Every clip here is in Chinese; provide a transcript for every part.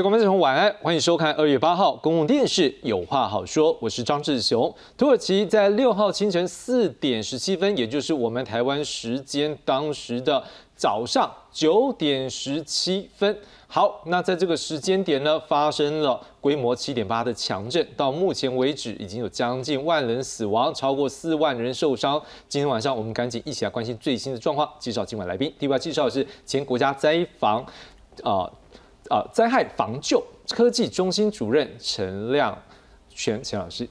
各位观众朋友，晚安，欢迎收看二月八号公共电视《有话好说》，我是张志雄。土耳其在六号清晨四点十七分，也就是我们台湾时间当时的早上九点十七分。好，那在这个时间点呢，发生了规模七点八的强震，到目前为止已经有将近万人死亡，超过四万人受伤。今天晚上我们赶紧一起来关心最新的状况，介绍今晚来宾。第一位介绍的是前国家灾防，啊。啊！灾害防救科技中心主任陈亮全陈老师，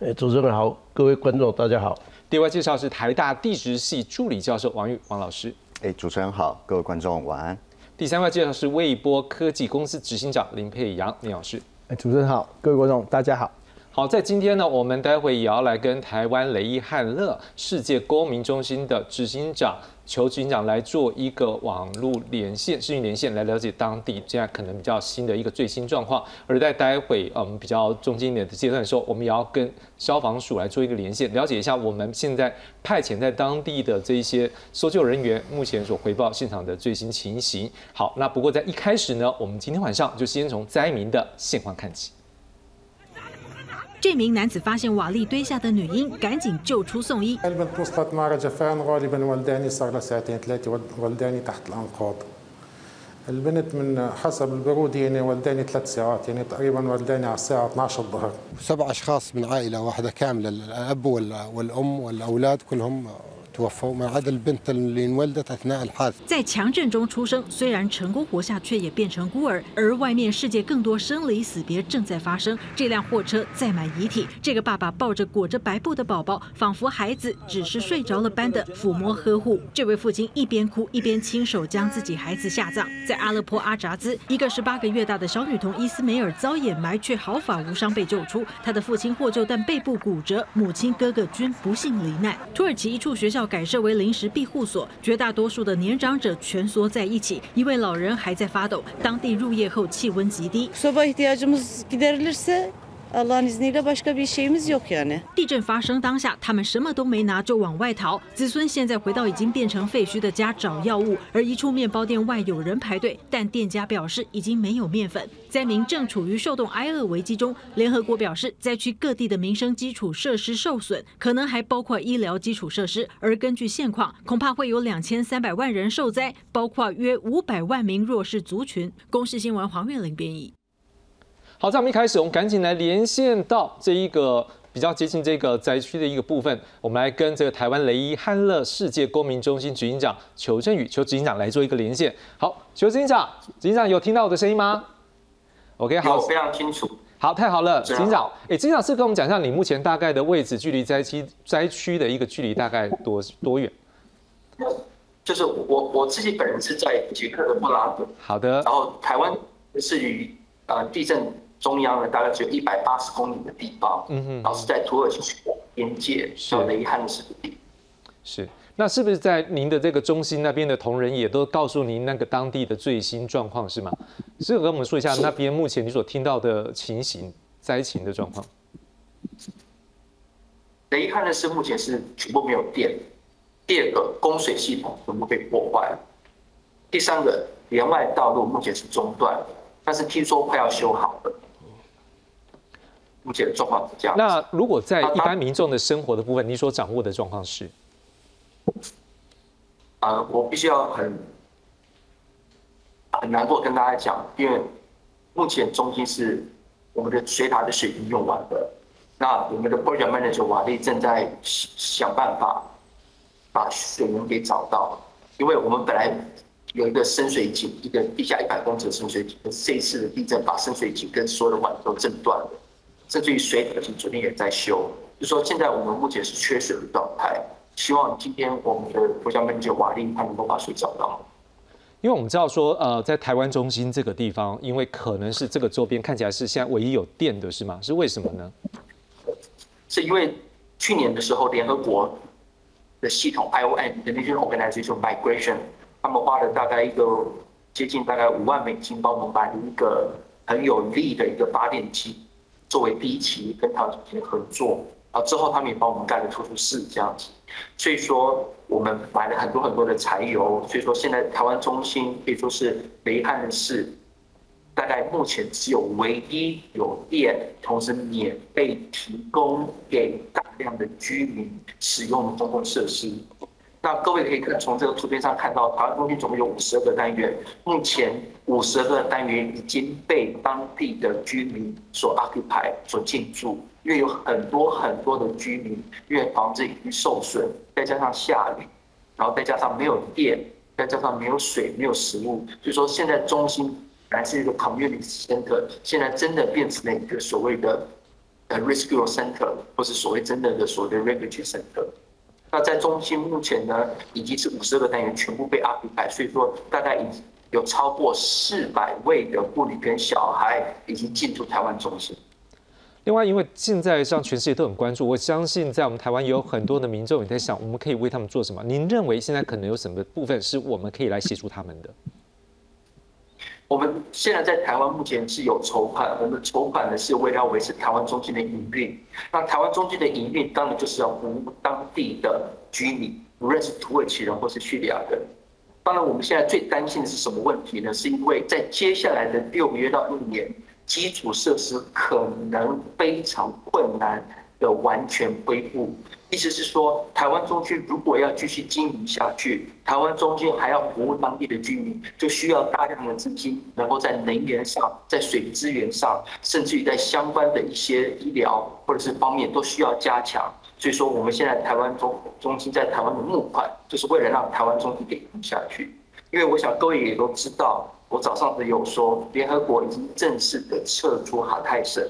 哎，主持人好，各位观众大家好。第二位介绍是台大地质系助理教授王玉王老师，哎，主持人好，各位观众晚安。第三位介绍是微波科技公司执行长林佩阳林老师，哎，主持人好，各位观众大家好。好，在今天呢，我们待会也要来跟台湾雷伊汉乐世界公民中心的执行长。求警长来做一个网络连线、视讯连线，来了解当地现在可能比较新的一个最新状况。而在待会，嗯，比较中间点的阶段的时候，我们也要跟消防署来做一个连线，了解一下我们现在派遣在当地的这一些搜救人员目前所回报现场的最新情形。好，那不过在一开始呢，我们今天晚上就先从灾民的现况看起。这名男子发现瓦砾堆下的女婴，赶紧救出送医。البنت وصلت مع جفان غالبا ولداني صار لها ساعتين ثلاثة ولداني تحت الأنقاض البنت من حسب البرود يعني ولداني ثلاث ساعات يعني تقريبا ولداني على الساعة 12 الظهر سبع أشخاص من عائلة واحدة كاملة الأب والأم والأولاد كلهم 在强震中出生，虽然成功活下，却也变成孤儿。而外面世界更多生离死别正在发生。这辆货车载满遗体，这个爸爸抱着裹着白布的宝宝，仿佛孩子只是睡着了般的抚摸呵护。这位父亲一边哭一边亲手将自己孩子下葬。在阿勒颇阿扎兹，一个十八个月大的小女童伊斯梅尔遭掩埋，却毫发无伤被救出。她的父亲获救，但背部骨折，母亲哥哥均不幸罹难。土耳其一处学校。改设为临时庇护所，绝大多数的年长者蜷缩在一起，一位老人还在发抖。当地入夜后气温极低。地震发生当下，他们什么都没拿就往外逃。子孙现在回到已经变成废墟的家找药物，而一处面包店外有人排队，但店家表示已经没有面粉。灾民正处于受冻挨饿危机中。联合国表示，灾区各地的民生基础设施受损，可能还包括医疗基础设施。而根据现况，恐怕会有两千三百万人受灾，包括约五百万名弱势族群。公视新闻黄月玲编译。好，在我们一开始，我们赶紧来连线到这一个比较接近这个灾区的一个部分，我们来跟这个台湾雷伊汉乐世界公民中心执行长裘振宇，裘执行长来做一个连线。好，裘执行长，执行长有听到我的声音吗？OK，好，非常清楚。好，太好了，执行长。哎，执行长是跟我们讲一下你目前大概的位置，距离灾区灾区的一个距离大概多多远？就是我我自己本人是在捷克的布拉格。好的。然后台湾是与呃地震。中央呢，大概只有一百八十公里的地方，嗯哼，然后是在土耳其边界，叫雷汉斯地。是，那是不是在您的这个中心那边的同仁也都告诉您那个当地的最新状况是吗？是跟我们说一下那边目前你所听到的情形、灾情的状况。雷汉的是目前是全部没有电，第二个供水系统全部被破坏了，第三个连外道路目前是中断，但是听说快要修好了。目前的状况是这样。那如果在一般民众的生活的部分，你所掌握的状况是？啊，我必须要很很难过跟大家讲，因为目前中心是我们的水塔的水已经用完了，那我们的 project manager 瓦力正在想办法把水源给找到，因为我们本来有一个深水井，一个地下一百公尺的深水井，这一次的地震把深水井跟所有的管都震断了。甚至于水可能昨天也在修，就说现在我们目前是缺水的状态，希望今天我们的国家门就瓦力他能够把水找到。因为我们知道说，呃，在台湾中心这个地方，因为可能是这个周边看起来是现在唯一有电的，是吗？是为什么呢？是因为去年的时候，联合国的系统 ION 的那些 organization migration，他们花了大概一个接近大概五万美金，帮我们买了一个很有力的一个发电机。作为第一期跟他进行合作，啊，之后他们也帮我们盖了突突室这样子，所以说我们买了很多很多的柴油，所以说现在台湾中心可以说是雷汉的市，大概目前只有唯一有电，同时免费提供给大量的居民使用的公共设施。那各位可以看从这个图片上看到，台湾中心总共有五十二个单元，目前五十二个单元已经被当地的居民所 occupy 所进驻，因为有很多很多的居民，因为房子已经受损，再加上下雨，然后再加上没有电，再加上没有水、没有食物，所以说现在中心本来是一个 community center，现在真的变成了一个所谓的呃 rescue center，或是所谓真的的所谓的 refugee center。那在中心目前呢，已经是五十二个单元全部被 occupy，所以说大概已有超过四百位的妇女跟小孩已经进驻台湾中心。另外，因为现在像全世界都很关注，我相信在我们台湾有很多的民众也在想，我们可以为他们做什么？您认为现在可能有什么部分是我们可以来协助他们的？我们现在在台湾目前是有筹款，我们筹款的是为了维持台湾中心的营运。那台湾中心的营运，当然就是要服务当地的居民，无论是土耳其人或是叙利亚人。当然，我们现在最担心的是什么问题呢？是因为在接下来的六个月到一年，基础设施可能非常困难的完全恢复。意思是说，台湾中区如果要继续经营下去，台湾中心还要服务当地的居民，就需要大量的资金，能够在能源上、在水资源上，甚至于在相关的一些医疗或者是方面都需要加强。所以说，我们现在台湾中中心在台湾的募款，就是为了让台湾中心可以活下去。因为我想各位也都知道，我早上有说，联合国已经正式的撤出哈泰省，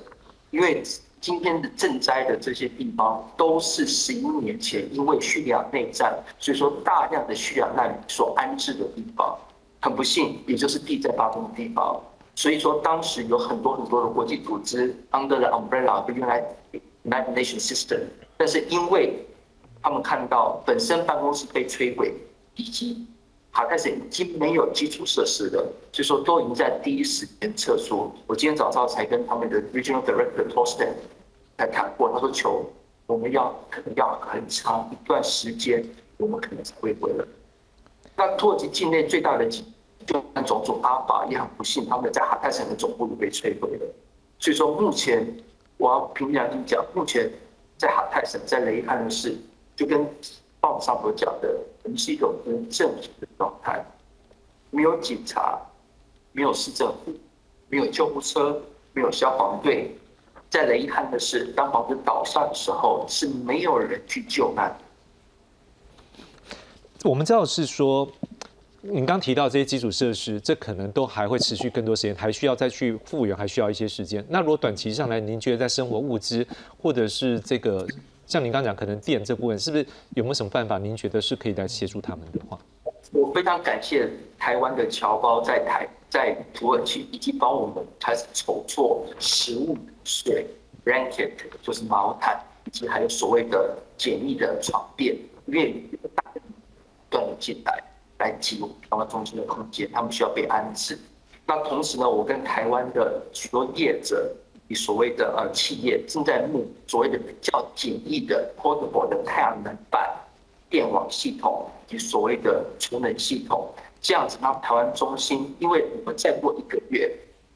因为。今天的赈灾的这些地方，都是十一年前因为叙利亚内战，所以说大量的叙利亚难民所安置的地方。很不幸，也就是地震发生的地方。所以说当时有很多很多的国际组织 under the umbrella of the United Nations system，但是因为他们看到本身办公室被摧毁，以及哈泰省已经没有基础设施了，所以说都已经在第一时间撤出。我今天早上才跟他们的 Regional Director Torsten 来谈过，他说：“求我们要可能要很长一段时间，我们可能才会回来。”那土耳其境内最大的几就种族阿法也很不幸，他们在哈泰省的总部都被摧毁了。所以说目前我要凭良心讲，目前在哈泰省在雷汉市就跟。报纸上所讲的，是一个无政府的状态，没有警察，没有市政府，没有救护车，没有消防队。再来遗憾的是，当房子倒下的时候，是没有人去救难。我们知道是说，您刚提到这些基础设施，这可能都还会持续更多时间，还需要再去复原，还需要一些时间。那如果短期上来，您觉得在生活物资或者是这个？像您刚讲，可能电这部分是不是有没有什么办法？您觉得是可以来协助他们的话？我非常感谢台湾的侨胞在台在土耳其已经帮我们开始筹措食物、水、blanket 就是毛毯，以及还有所谓的简易的床垫，愿意大量断进来来提供台湾中心的空间，他们需要被安置。那同时呢，我跟台湾的许多业者。你所谓的呃企业正在募所谓的比较简易的 portable 的太阳能板电网系统及所谓的储能系统，这样子让台湾中心，因为我们再过一个月，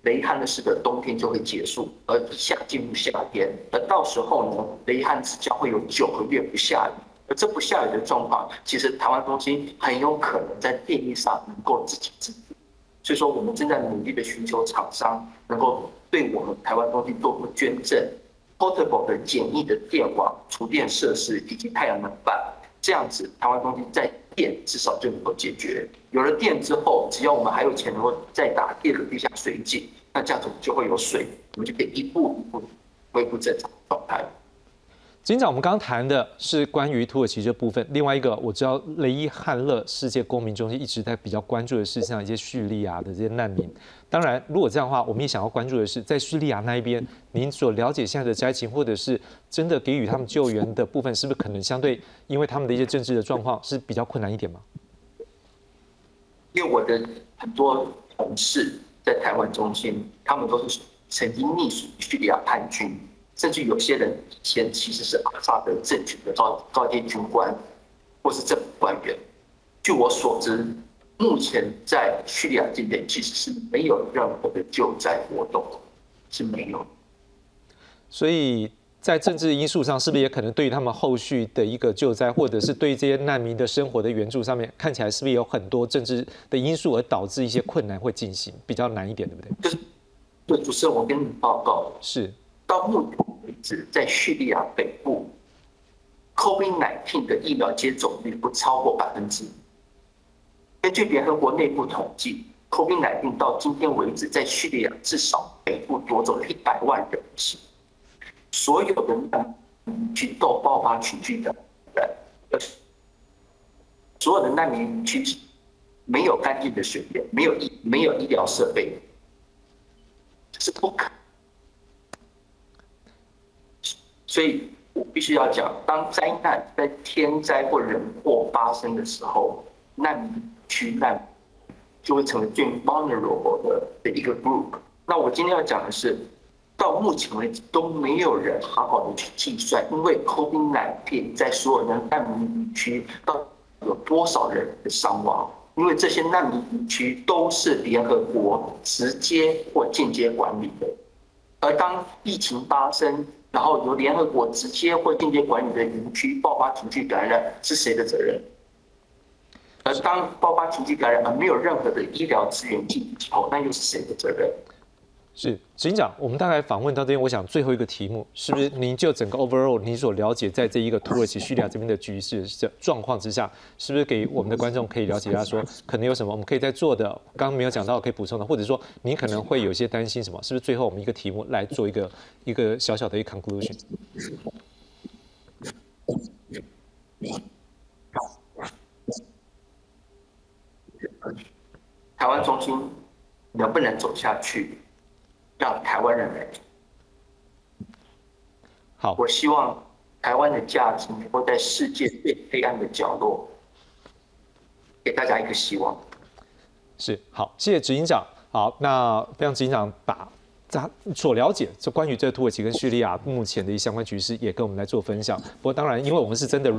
雷汉的式的冬天就会结束，而夏进入夏天，而到时候呢，雷汉只将会有九个月不下雨，而这不下雨的状况，其实台湾中心很有可能在电力上能够自给自，所以说我们正在努力的寻求厂商能够。对我们台湾东西做出捐赠，portable 的简易的电网、储电设施以及太阳能板，这样子台湾东西在电至少就能够解决。有了电之后，只要我们还有钱能够再打第二个地下水井，那这样子就会有水，我们就可以一步一步恢复正常状态。警长，我们刚刚谈的是关于土耳其这部分。另外一个，我知道雷伊汉勒世界公民中心一直在比较关注的是像一些叙利亚的这些难民。当然，如果这样的话，我们也想要关注的是，在叙利亚那一边，您所了解现在的灾情，或者是真的给予他们救援的部分，是不是可能相对因为他们的一些政治的状况是比较困难一点吗？因为我的很多同事在台湾中心，他们都是曾经隶属叙利亚叛军。甚至有些人以前其实是阿萨德政权的高高阶军官，或是政府官员。据我所知，目前在叙利亚境内其实是没有任何的救灾活动，是没有。所以在政治因素上，是不是也可能对于他们后续的一个救灾，或者是对这些难民的生活的援助上面，看起来是不是有很多政治的因素而导致一些困难会进行比较难一点，对不对？就是对主持人，我跟你报告，是到目前为止，在叙利亚北部，COVID-19 的疫苗接种率不超过百分之一。根据联合国内部统计，COVID-19 到今天为止，在叙利亚至少北部夺走了一百万人命。所有的难民区都爆发群聚的，所有的难民区没有干净的水源，没有医没有医疗设备，这是不可。所以我必须要讲，当灾难在天灾或人祸发生的时候，难民区难就会成为最 vulnerable 的的一个 group。那我今天要讲的是。到目前为止都没有人好好的去计算，因为 COVID-19 在所有的难民区到有多少人的伤亡？因为这些难民区都是联合国直接或间接管理的，而当疫情发生，然后由联合国直接或间接管理的营区爆发情绪感染，是谁的责任？而当爆发情绪感染而没有任何的医疗资源进之后，那又是谁的责任？是警长，我们大概访问到这边，我想最后一个题目是不是您就整个 overall 你所了解，在这一个土耳其叙利亚这边的局势这状况之下，是不是给我们的观众可以了解一下，说可能有什么我们可以在做的，刚刚没有讲到可以补充的，或者说您可能会有些担心什么，是不是最后我们一个题目来做一个一个小小的一个 conclusion？台湾中心能不能走下去？让台湾人来。好，我希望台湾的价值能够在世界最黑暗的角落，给大家一个希望。是，好，谢谢执行长。好，那非常执行长把。咱所了解，这关于这土耳其跟叙利亚目前的一相关局势，也跟我们来做分享。不过当然，因为我们是真的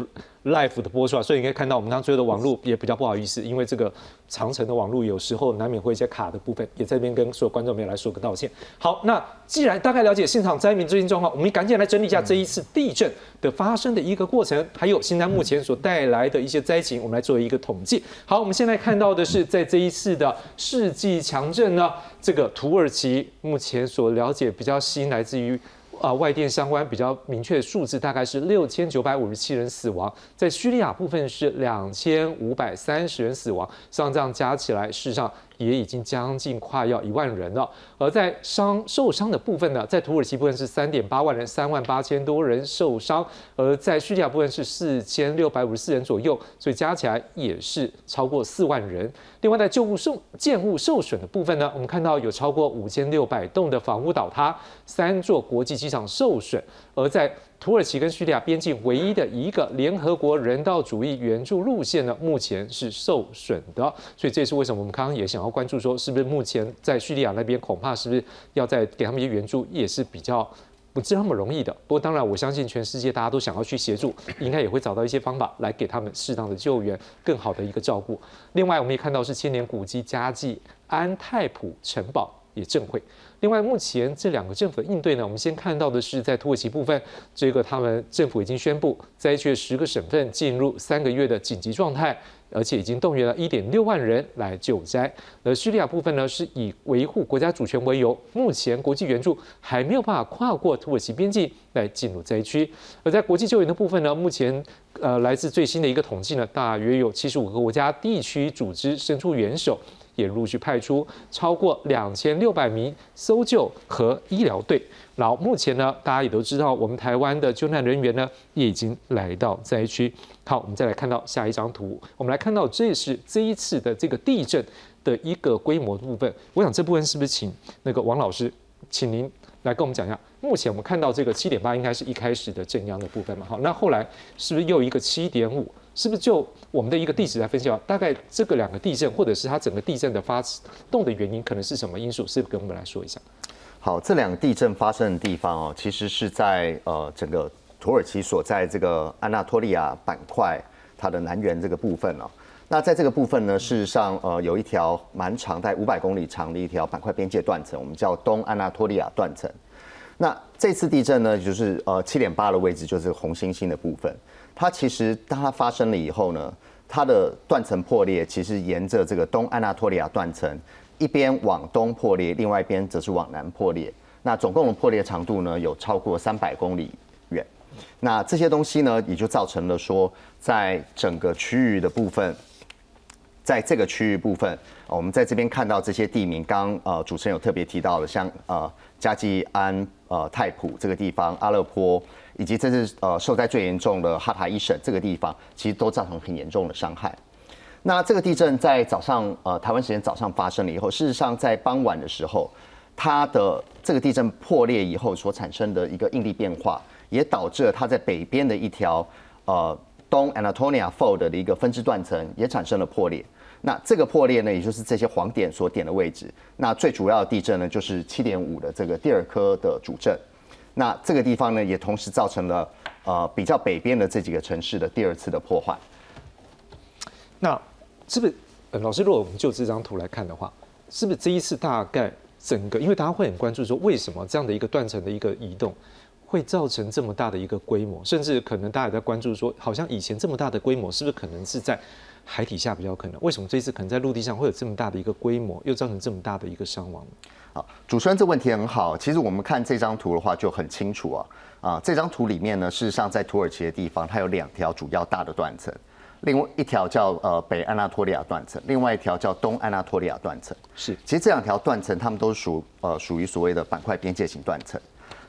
live 的播出啊，所以你可以看到我们刚刚所有的网络也比较不好意思，因为这个长城的网络有时候难免会一些卡的部分，也在这边跟所有观众朋友来说个道歉。好，那既然大概了解现场灾民最近状况，我们赶紧来整理一下这一次地震的发生的一个过程，还有现在目前所带来的一些灾情，我们来做一个统计。好，我们现在看到的是在这一次的世纪强震呢。这个土耳其目前所了解比较新，来自于啊外电相关比较明确的数字，大概是六千九百五十七人死亡，在叙利亚部分是两千五百三十人死亡，像这样加起来，事实上。也已经将近快要一万人了，而在伤受伤的部分呢，在土耳其部分是三点八万人，三万八千多人受伤，而在叙利亚部分是四千六百五十四人左右，所以加起来也是超过四万人。另外，在旧物受建物受损的部分呢，我们看到有超过五千六百栋的房屋倒塌，三座国际机场受损，而在土耳其跟叙利亚边境唯一的一个联合国人道主义援助路线呢，目前是受损的，所以这也是为什么我们刚刚也想要关注说，是不是目前在叙利亚那边恐怕是不是要再给他们一些援助，也是比较不是那么容易的。不过当然，我相信全世界大家都想要去协助，应该也会找到一些方法来给他们适当的救援，更好的一个照顾。另外，我们也看到是千年古迹佳绩安泰普城堡也震毁。另外，目前这两个政府的应对呢，我们先看到的是在土耳其部分，这个他们政府已经宣布灾区的十个省份进入三个月的紧急状态，而且已经动员了一点六万人来救灾。而叙利亚部分呢，是以维护国家主权为由，目前国际援助还没有办法跨过土耳其边境来进入灾区。而在国际救援的部分呢，目前呃来自最新的一个统计呢，大约有七十五个国家地区组织伸出援手。也陆续派出超过两千六百名搜救和医疗队。然后目前呢，大家也都知道，我们台湾的救难人员呢，也已经来到灾区。好，我们再来看到下一张图，我们来看到这是这一次的这个地震的一个规模的部分。我想这部分是不是请那个王老师，请您来跟我们讲一下。目前我们看到这个七点八，应该是一开始的震央的部分嘛？好，那后来是不是又一个七点五？是不是就我们的一个地址来分析啊？大概这个两个地震，或者是它整个地震的发动的原因，可能是什么因素？是不是跟我们来说一下？好，这两个地震发生的地方哦，其实是在呃整个土耳其所在这个安纳托利亚板块它的南缘这个部分哦。那在这个部分呢，事实上，呃，有一条蛮长，在五百公里长的一条板块边界断层，我们叫东安纳托利亚断层。那这次地震呢，就是呃七点八的位置，就是红星星的部分。它其实当它发生了以后呢，它的断层破裂，其实沿着这个东安纳托利亚断层，一边往东破裂，另外一边则是往南破裂。那总共的破裂长度呢，有超过三百公里远。那这些东西呢，也就造成了说，在整个区域的部分。在这个区域部分，我们在这边看到这些地名，刚呃主持人有特别提到的，像呃加济安、呃泰普这个地方、阿勒颇，以及这次呃受灾最严重的哈塔伊省这个地方，其实都造成很严重的伤害。那这个地震在早上呃台湾时间早上发生了以后，事实上在傍晚的时候，它的这个地震破裂以后所产生的一个应力变化，也导致了它在北边的一条呃东 Anatolia fold 的一个分支断层也产生了破裂。那这个破裂呢，也就是这些黄点所点的位置。那最主要的地震呢，就是七点五的这个第二颗的主震。那这个地方呢，也同时造成了呃比较北边的这几个城市的第二次的破坏。那是不是呃老师？如果我们就这张图来看的话，是不是这一次大概整个，因为大家会很关注说，为什么这样的一个断层的一个移动会造成这么大的一个规模？甚至可能大家也在关注说，好像以前这么大的规模，是不是可能是在？海底下比较可能，为什么这一次可能在陆地上会有这么大的一个规模，又造成这么大的一个伤亡？好，主持人这问题很好。其实我们看这张图的话就很清楚啊啊，这张图里面呢，事实上在土耳其的地方，它有两条主要大的断层，另外一条叫呃北安纳托利亚断层，另外一条叫东安纳托利亚断层。是，其实这两条断层，它们都属呃属于所谓的板块边界型断层。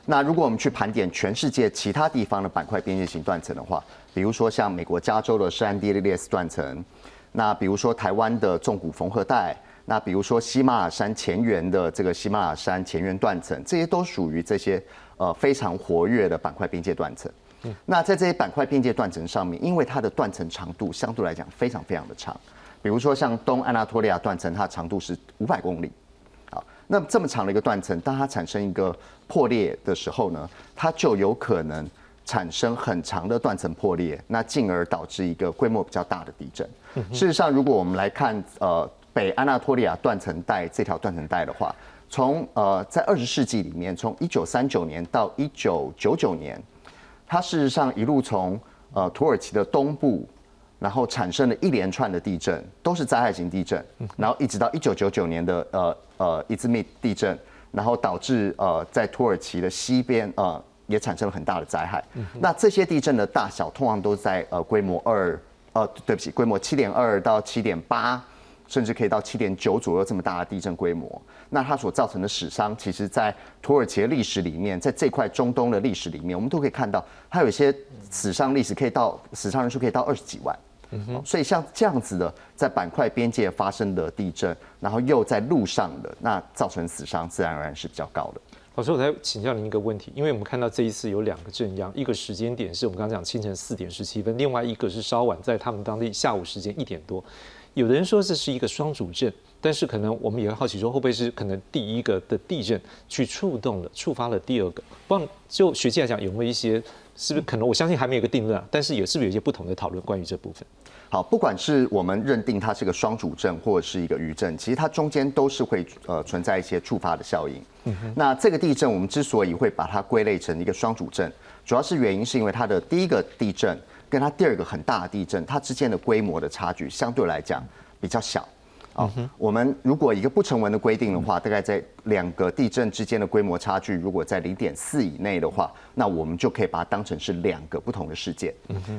那如果我们去盘点全世界其他地方的板块边界型断层的话，比如说像美国加州的圣安地列斯断层，那比如说台湾的纵谷缝合带，那比如说西马尔山前缘的这个西马尔山前缘断层，这些都属于这些呃非常活跃的板块边界断层。那在这些板块边界断层上面，因为它的断层长度相对来讲非常非常的长，比如说像东安纳托利亚断层，它长度是五百公里。那这么长的一个断层，当它产生一个破裂的时候呢，它就有可能产生很长的断层破裂，那进而导致一个规模比较大的地震。事实上，如果我们来看呃北安纳托利亚断层带这条断层带的话，从呃在二十世纪里面，从一九三九年到一九九九年，它事实上一路从呃土耳其的东部。然后产生了一连串的地震，都是灾害型地震。然后一直到一九九九年的呃呃伊兹密地震，然后导致呃在土耳其的西边呃也产生了很大的灾害。那这些地震的大小通常都在呃规模二呃对不起规模七点二到七点八，甚至可以到七点九左右这么大的地震规模。那它所造成的死伤，其实在土耳其的历史里面，在这块中东的历史里面，我们都可以看到，它有一些死伤历史可以到死伤人数可以到二十几万。所以像这样子的，在板块边界发生的地震，然后又在路上的，那造成死伤，自然而然是比较高的。老师，我再请教您一个问题，因为我们看到这一次有两个震央，一个时间点是我们刚刚讲清晨四点十七分，另外一个是稍晚在他们当地下午时间一点多。有的人说这是一个双主震，但是可能我们也会好奇说，会不会是可能第一个的地震去触动了、触发了第二个？不，就学界来讲，有没有一些？是不是可能？我相信还没有一个定论啊，但是也是不是有一些不同的讨论关于这部分？好，不管是我们认定它是个双主阵或者是一个余震，其实它中间都是会呃存在一些触发的效应。嗯。那这个地震我们之所以会把它归类成一个双主阵，主要是原因是因为它的第一个地震跟它第二个很大的地震，它之间的规模的差距相对来讲比较小。啊，我们如果一个不成文的规定的话，大概在两个地震之间的规模差距，如果在零点四以内的话，那我们就可以把它当成是两个不同的事件。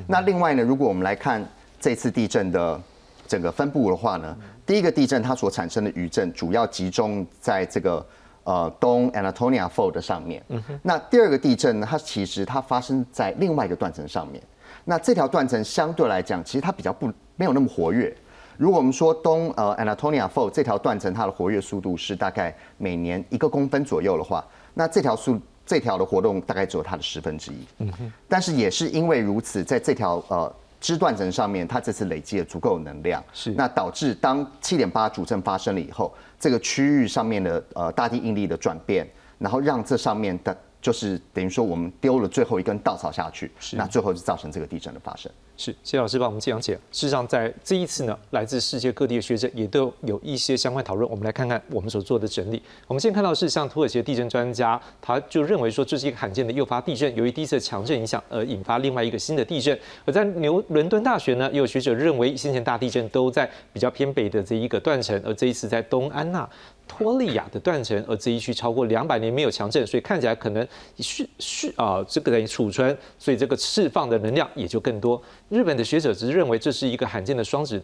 那另外呢，如果我们来看这次地震的整个分布的话呢，第一个地震它所产生的余震主要集中在这个呃东 Anatolia Fault 上面。那第二个地震呢，它其实它发生在另外一个断层上面。那这条断层相对来讲，其实它比较不没有那么活跃。如果我们说东呃 Anatolia Fault 这条断层它的活跃速度是大概每年一个公分左右的话，那这条速这条的活动大概只有它的十分之一。嗯哼。但是也是因为如此，在这条呃支断层上面，它这次累积了足够的能量，是那导致当七点八主震发生了以后，这个区域上面的呃大地应力的转变，然后让这上面的就是等于说我们丢了最后一根稻草下去，那最后就造成这个地震的发生。是谢老师帮我们讲解。事实上，在这一次呢，来自世界各地的学者也都有一些相关讨论。我们来看看我们所做的整理。我们先看到是像土耳其的地震专家，他就认为说这是一个罕见的诱发地震，由于第一次强震影响而引发另外一个新的地震。而在牛伦敦大学呢，也有学者认为先前大地震都在比较偏北的这一个断层，而这一次在东安娜。托利亚的断层，而这一区超过两百年没有强震，所以看起来可能蓄蓄啊，这个等于储存，所以这个释放的能量也就更多。日本的学者只是认为这是一个罕见的双子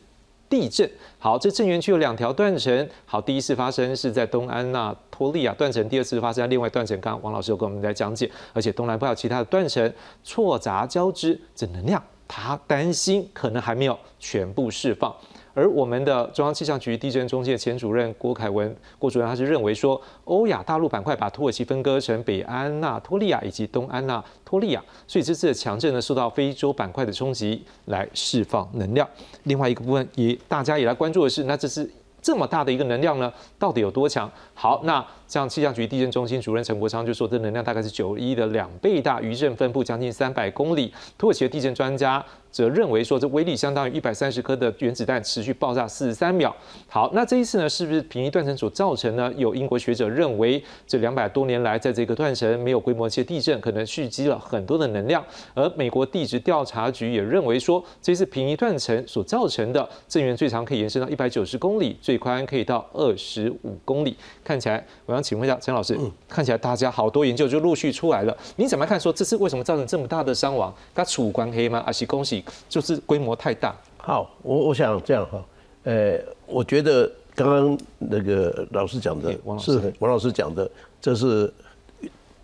地震。好，这震源区有两条断层。好，第一次发生是在东安娜托利亚断层，第二次发生在另外断层。刚刚王老师有跟我们在讲解，而且东南部还有其他的断层错杂交织，这能量他担心可能还没有全部释放。而我们的中央气象局地震中介前主任郭凯文郭主任，他是认为说，欧亚大陆板块把土耳其分割成北安纳托利亚以及东安纳托利亚，所以这次的强震呢，受到非洲板块的冲击来释放能量。另外一个部分也大家也来关注的是，那这是。这么大的一个能量呢，到底有多强？好，那像气象局地震中心主任陈国昌就说，这能量大概是九一的两倍大，余震分布将近三百公里。土耳其的地震专家则认为说，这威力相当于一百三十颗的原子弹持续爆炸四十三秒。好，那这一次呢，是不是平移断层所造成呢？有英国学者认为，这两百多年来在这个断层没有规模些地震，可能蓄积了很多的能量。而美国地质调查局也认为说，这次平移断层所造成的震源最长可以延伸到一百九十公里。最宽可以到二十五公里，看起来，我想请问一下陈老师，看起来大家好多研究就陆续出来了，你怎么看？说这次为什么造成这么大的伤亡？它楚关黑吗？还是恭喜就是规模太大？好，我我想这样哈，呃，我觉得刚刚那个老师讲的是王老师讲的，这是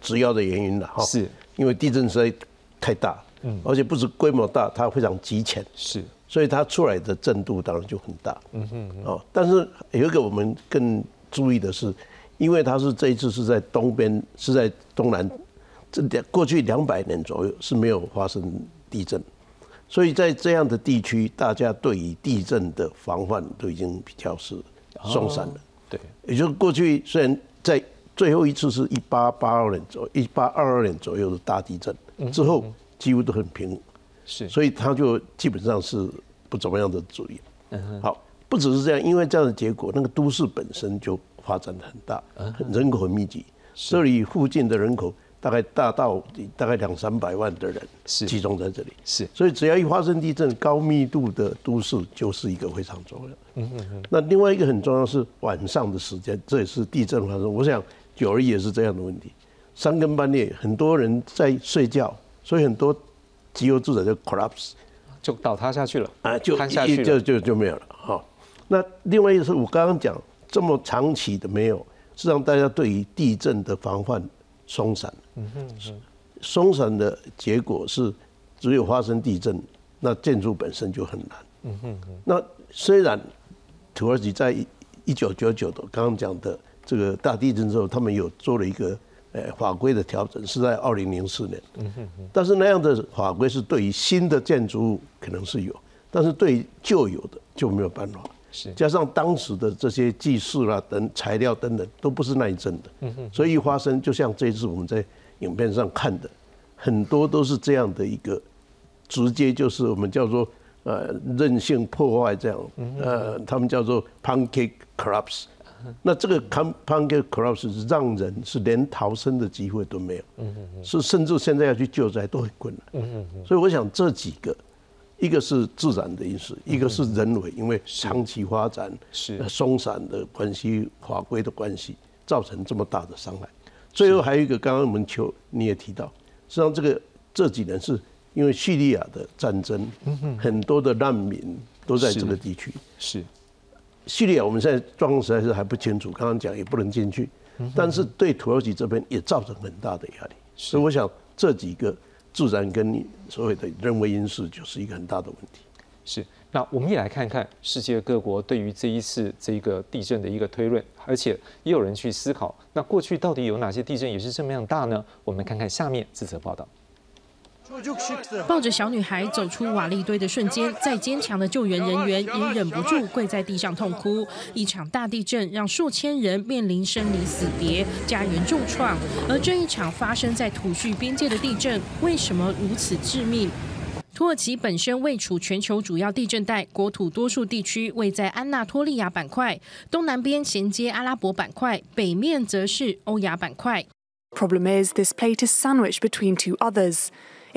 主要的原因了哈，是因为地震实在太大，嗯，而且不止规模大，它非常极浅，是。所以它出来的震度当然就很大，嗯哼，哦，但是有一个我们更注意的是，因为它是这一次是在东边，是在东南，这两过去两百年左右是没有发生地震，所以在这样的地区，大家对于地震的防范都已经比较是松散了，对，也就是过去虽然在最后一次是一八八二年左一八二二年左右的大地震之后，几乎都很平稳。是，所以他就基本上是不怎么样的主义。好，不只是这样，因为这样的结果，那个都市本身就发展的很大，人口很密集。这里附近的人口大概大到大概两三百万的人集中在这里。是，所以只要一发生地震，高密度的都市就是一个非常重要。嗯嗯嗯。那另外一个很重要是晚上的时间，这也是地震发生。我想九二一也是这样的问题，三更半夜很多人在睡觉，所以很多。机油住宅就 collapse，就倒塌下去了啊，就塌下去就就就没有了哈。那另外一个是我刚刚讲这么长期的没有，是让大家对于地震的防范松散。嗯哼，松散的结果是只有发生地震，那建筑本身就很难。嗯哼，那虽然土耳其在一九九九的刚刚讲的这个大地震之后，他们有做了一个。呃，法规的调整是在二零零四年，但是那样的法规是对于新的建筑物可能是有，但是对旧有的就没有办法。是加上当时的这些技术啦等材料等等都不是耐震的，所以一发生就像这一次我们在影片上看的，很多都是这样的一个直接就是我们叫做呃韧性破坏这样，呃，他们叫做 pancake collapse。那这个 pancake collapse 是让人是连逃生的机会都没有，是甚至现在要去救灾都很困难。所以我想这几个，一个是自然的因素，一个是人为，因为长期发展是松散的关系、法规的关系，造成这么大的伤害。最后还有一个，刚刚我们求你也提到，实际上这个这几年是因为叙利亚的战争，很多的难民都在这个地区。是。叙利亚我们现在状况实在是还不清楚，刚刚讲也不能进去，但是对土耳其这边也造成很大的压力，所以我想这几个自然跟你所谓的人为因素就是一个很大的问题。是，那我们也来看看世界各国对于这一次这个地震的一个推论，而且也有人去思考，那过去到底有哪些地震也是这么样大呢？我们看看下面这则报道。抱着小女孩走出瓦砾堆的瞬间，再坚强的救援人员也忍不住跪在地上痛哭。一场大地震让数千人面临生离死别、家园重创，而这一场发生在土叙边界的地震，为什么如此致命？土耳其本身位处全球主要地震带，国土多数地区位在安纳托利亚板块，东南边衔接阿拉伯板块，北面则是欧亚板块。Problem is, this plate is sandwiched between two others.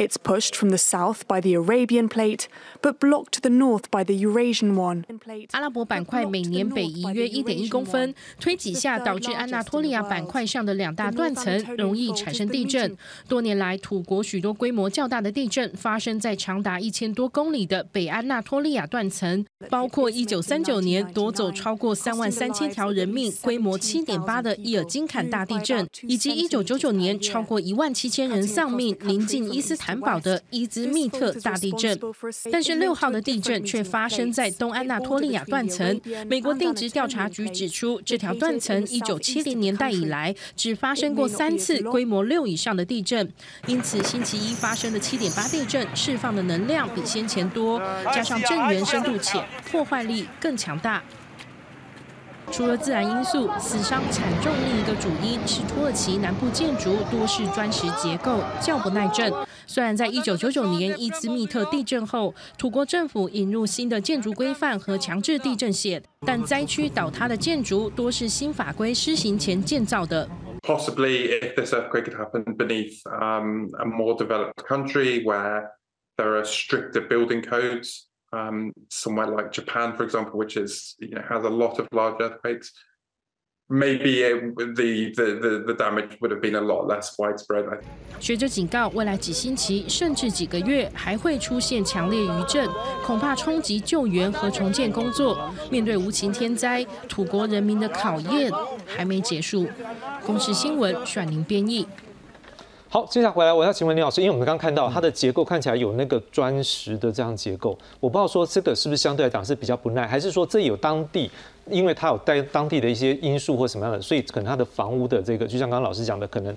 It's pushed from the south by the Arabian plate, but blocked to the north by the Eurasian one. 阿拉伯板块每年北移约一点一公分，推挤下导致安纳托利亚板块上的两大断层容易产生地震。多年来，土国许多规模较大的地震发生在长达一千多公里的北安纳托利亚断层，包括一九三九年夺走超过三万三千条人命、规模七点八的伊尔金坎大地震，以及一九九九年超过一万七千人丧命、临近伊斯。坦堡的伊兹密特大地震，但是六号的地震却发生在东安纳托利亚断层。美国地质调查局指出，这条断层一九七零年代以来只发生过三次规模六以上的地震，因此星期一发生的七点八地震释放的能量比先前多，加上震源深度浅，破坏力更强大。除了自然因素，死伤惨重另一个主因是土耳其南部建筑多是砖石结构，较不耐震。虽然在一九九九年伊兹密特地震后，土国政府引入新的建筑规范和强制地震险，但灾区倒塌的建筑多是新法规施行前建造的。Possibly, if this earthquake had happened beneath um, a more developed country where there are stricter building codes. Um, somewhere like Japan, for example, which is you know has a lot of large earthquakes, maybe it, the, the the the damage would have been a lot less widespread. 学者警告，未来几星期甚至几个月还会出现强烈余震，恐怕冲击救援和重建工作。面对无情天灾，土国人民的考验还没结束。公视新闻选宁编译。好，接下来回来我要请问林老师，因为我们刚刚看到它的结构看起来有那个砖石的这样结构，我不知道说这个是不是相对来讲是比较不耐，还是说这有当地，因为它有带当地的一些因素或什么样的，所以可能它的房屋的这个，就像刚刚老师讲的，可能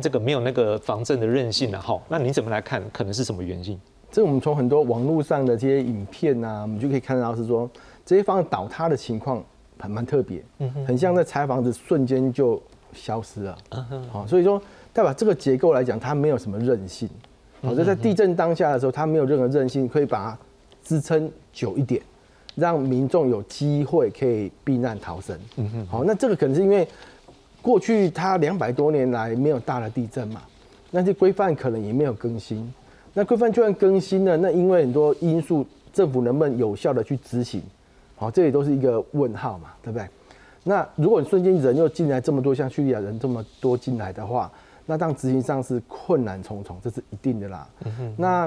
这个没有那个防震的韧性啊。哈，那你怎么来看？可能是什么原因？这我们从很多网络上的这些影片啊，我们就可以看到是说这些房子倒塌的情况很蛮特别，嗯哼，很像在拆房子瞬间就消失了，嗯哼，好，所以说。代表这个结构来讲，它没有什么韧性。好，就在地震当下的时候，它没有任何韧性，可以把它支撑久一点，让民众有机会可以避难逃生。嗯哼。好，那这个可能是因为过去它两百多年来没有大的地震嘛，那些规范可能也没有更新。那规范就算更新了，那因为很多因素，政府能不能有效的去执行？好，这也都是一个问号嘛，对不对？那如果你瞬间人又进来这么多，像叙利亚人这么多进来的话，那当执行上是困难重重，这是一定的啦。那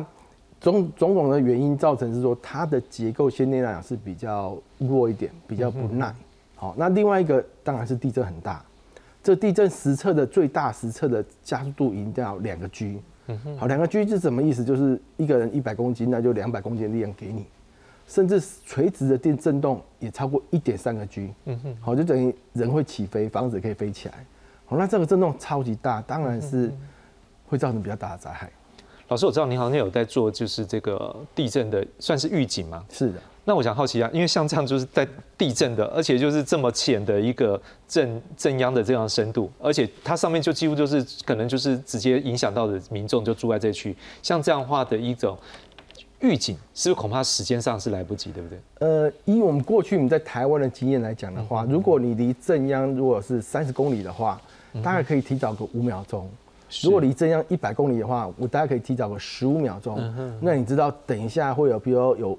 种种种的原因造成是说，它的结构先天来讲是比较弱一点，比较不耐。好，那另外一个当然是地震很大，这地震实测的最大实测的加速度一定要两个 G。好，两个 G 是什么意思？就是一个人一百公斤，那就两百公斤的力量给你，甚至垂直的电震动也超过一点三个 G。嗯哼好，就等于人会起飞，房子可以飞起来。好，那这个震动超级大，当然是会造成比较大的灾害。老师，我知道您好像有在做，就是这个地震的，算是预警吗？是的。那我想好奇啊，因为像这样就是在地震的，而且就是这么浅的一个震震央的这样深度，而且它上面就几乎就是可能就是直接影响到的民众就住在这区，像这样话的一种。预警是不是恐怕时间上是来不及，对不对？呃，以我们过去我们在台湾的经验来讲的话，如果你离震央如果是三十公里的话，大概可以提早个五秒钟；如果离正央一百公里的话，我大概可以提早个十五秒钟。那你知道等一下会有，比如有。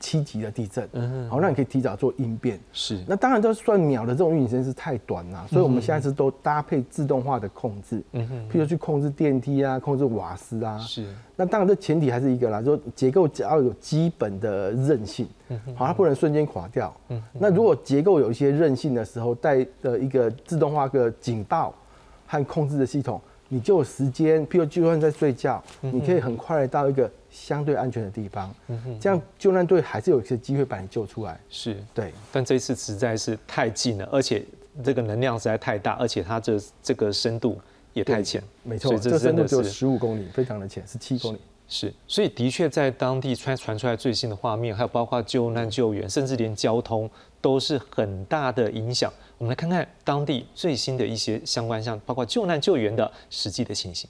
七级的地震，好，那你可以提早做应变。是，那当然都算秒的这种运行时间是太短了，所以我们现在是都搭配自动化的控制，嗯哼，譬如去控制电梯啊，控制瓦斯啊。是，那当然这前提还是一个啦，说结构只要有基本的韧性，好，它不能瞬间垮掉。嗯，那如果结构有一些韧性的时候，带的一个自动化的警报和控制的系统，你就有时间，譬如就算在睡觉，你可以很快的到一个。相对安全的地方，嗯哼这样救难队还是有一些机会把你救出来。是对，但这一次实在是太近了，而且这个能量实在太大，而且它这这个深度也太浅。没错，这深度只有十五公里，非常的浅，是七公里。是，所以的确在当地传传出来最新的画面，还有包括救难救援，甚至连交通都是很大的影响。我们来看看当地最新的一些相关，像包括救难救援的实际的情形。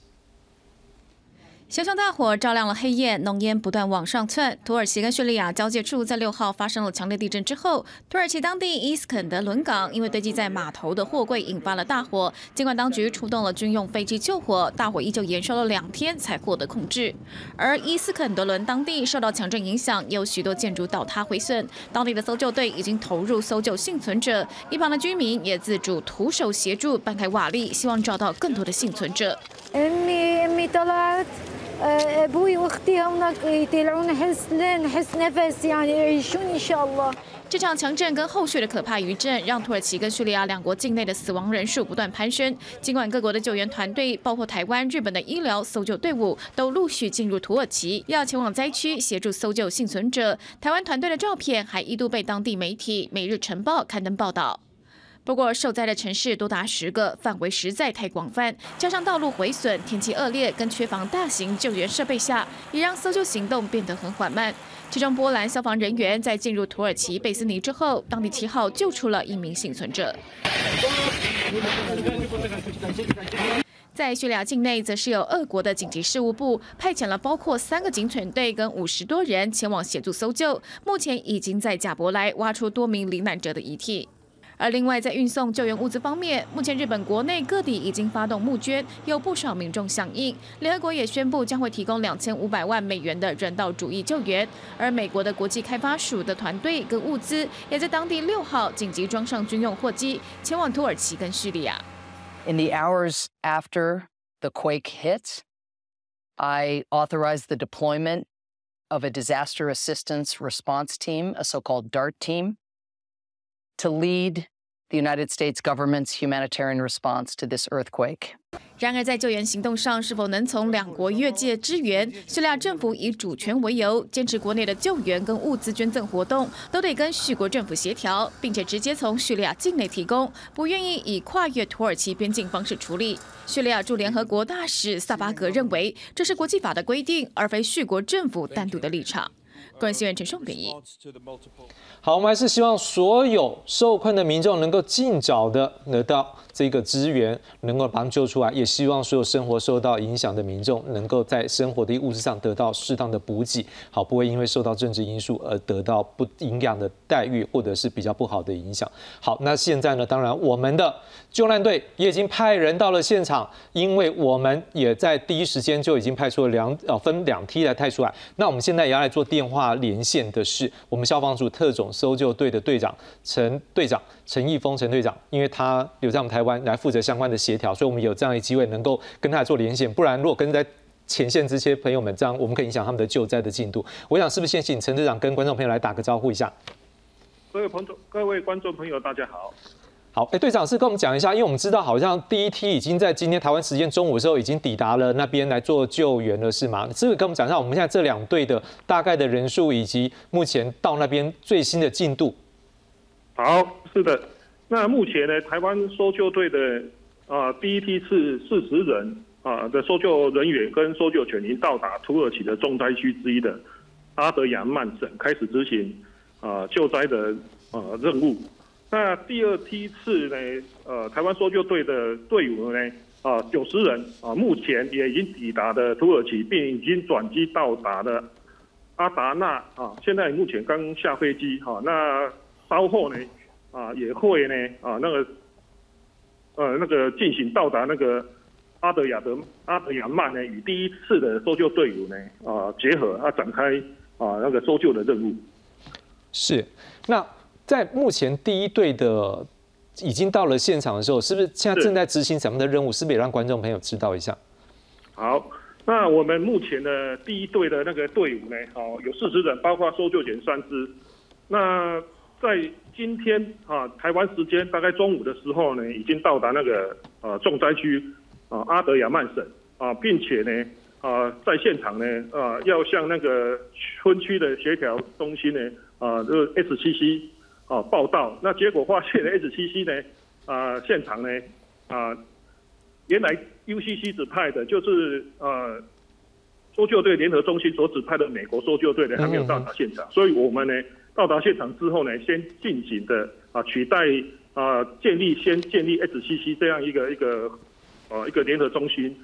熊熊大火照亮了黑夜，浓烟不断往上窜。土耳其跟叙利亚交界处在六号发生了强烈地震之后，土耳其当地伊斯肯德伦港因为堆积在码头的货柜引发了大火。尽管当局出动了军用飞机救火，大火依旧延烧了两天才获得控制。而伊斯肯德伦当地受到强震影响，有许多建筑倒塌毁损，当地的搜救队已经投入搜救幸存者，一旁的居民也自主徒手协助搬开瓦砾，希望找到更多的幸存者。这场强震跟后续的可怕余震，让土耳其跟叙利亚两国境内的死亡人数不断攀升。尽管各国的救援团队，包括台湾、日本的医疗搜救队伍，都陆续进入土耳其，要前往灾区协助搜救幸存者。台湾团队的照片还一度被当地媒体《每日晨报》刊登报道。不过，受灾的城市多达十个，范围实在太广泛，加上道路毁损、天气恶劣跟缺乏大型救援设备下，也让搜救行动变得很缓慢。其中，波兰消防人员在进入土耳其贝斯尼之后，当地七号救出了一名幸存者。在叙利亚境内，则是有俄国的紧急事务部派遣了包括三个警犬队跟五十多人前往协助搜救，目前已经在贾伯莱挖出多名罹难者的遗体。而另外，在运送救援物资方面，目前日本国内各地已经发动募捐，有不少民众响应。联合国也宣布将会提供两千五百万美元的人道主义救援。而美国的国际开发署的团队跟物资也在当地六号紧急装上军用货机，前往土耳其跟叙利亚。In the hours after the quake hit, I authorized the deployment of a disaster assistance response team, a so-called DART team. To lead the United States government's humanitarian response to this earthquake. 然而，在救援行动上，是否能从两国越界支援？叙利亚政府以主权为由，坚持国内的救援跟物资捐赠活动都得跟叙国政府协调，并且直接从叙利亚境内提供，不愿意以跨越土耳其边境方式处理。叙利亚驻联合国大使萨巴格认为，这是国际法的规定，而非叙国政府单独的立场。个人新闻陈胜编译。好，我们还是希望所有受困的民众能够尽早的得到。这个资源能够把他们救出来，也希望所有生活受到影响的民众能够在生活的物质上得到适当的补给，好，不会因为受到政治因素而得到不营养的待遇，或者是比较不好的影响。好，那现在呢？当然，我们的救难队也已经派人到了现场，因为我们也在第一时间就已经派出了两呃分两梯来派出来。那我们现在也要来做电话他连线的是我们消防组特种搜救队的队长陈队长陈义峰陈队长，因为他留在我们台湾。来负责相关的协调，所以我们有这样一机会能够跟他做连线。不然，如果跟在前线这些朋友们这样，我们可以影响他们的救灾的进度。我想，是不是先请陈队长跟观众朋友来打个招呼一下？各位朋友，各位观众朋友，大家好。好，哎，队长是跟我们讲一下，因为我们知道好像第一梯已经在今天台湾时间中午的时候已经抵达了那边来做救援了，是吗？这个跟我们讲一下，我们现在这两队的大概的人数以及目前到那边最新的进度。好，是的。那目前呢，台湾搜救队的啊第一批是四十人啊的搜救人员跟搜救犬已经到达土耳其的重灾区之一的阿德亚曼省，开始执行啊救灾的啊任务。那第二批次呢，呃台湾搜救队的队伍呢啊九十人啊，目前也已经抵达的土耳其，并已经转机到达的阿达纳啊，现在目前刚下飞机哈，那稍后呢。啊，也会呢，啊，那个，呃，那个进行到达那个阿德亚德阿德亚曼呢，与第一次的搜救队伍呢，啊，结合啊，展开啊那个搜救的任务。是，那在目前第一队的已经到了现场的时候，是不是现在正在执行什么的任务？是不是也让观众朋友知道一下？好，那我们目前的第一队的那个队伍呢，哦，有四十人，包括搜救犬三只。那在今天啊，台湾时间大概中午的时候呢，已经到达那个呃重灾区啊阿德亚曼省啊，并且呢啊在现场呢啊要向那个村区的协调中心呢啊这个 S 七 C 啊报道，那结果发现 S 七 C 呢啊现场呢啊原来 UCC 指派的就是呃搜救队联合中心所指派的美国搜救队呢还没有到达现场，所以我们呢。到达现场之后呢，先进行的啊取代啊建立先建立 SCC 这样一个一个呃一个联合中心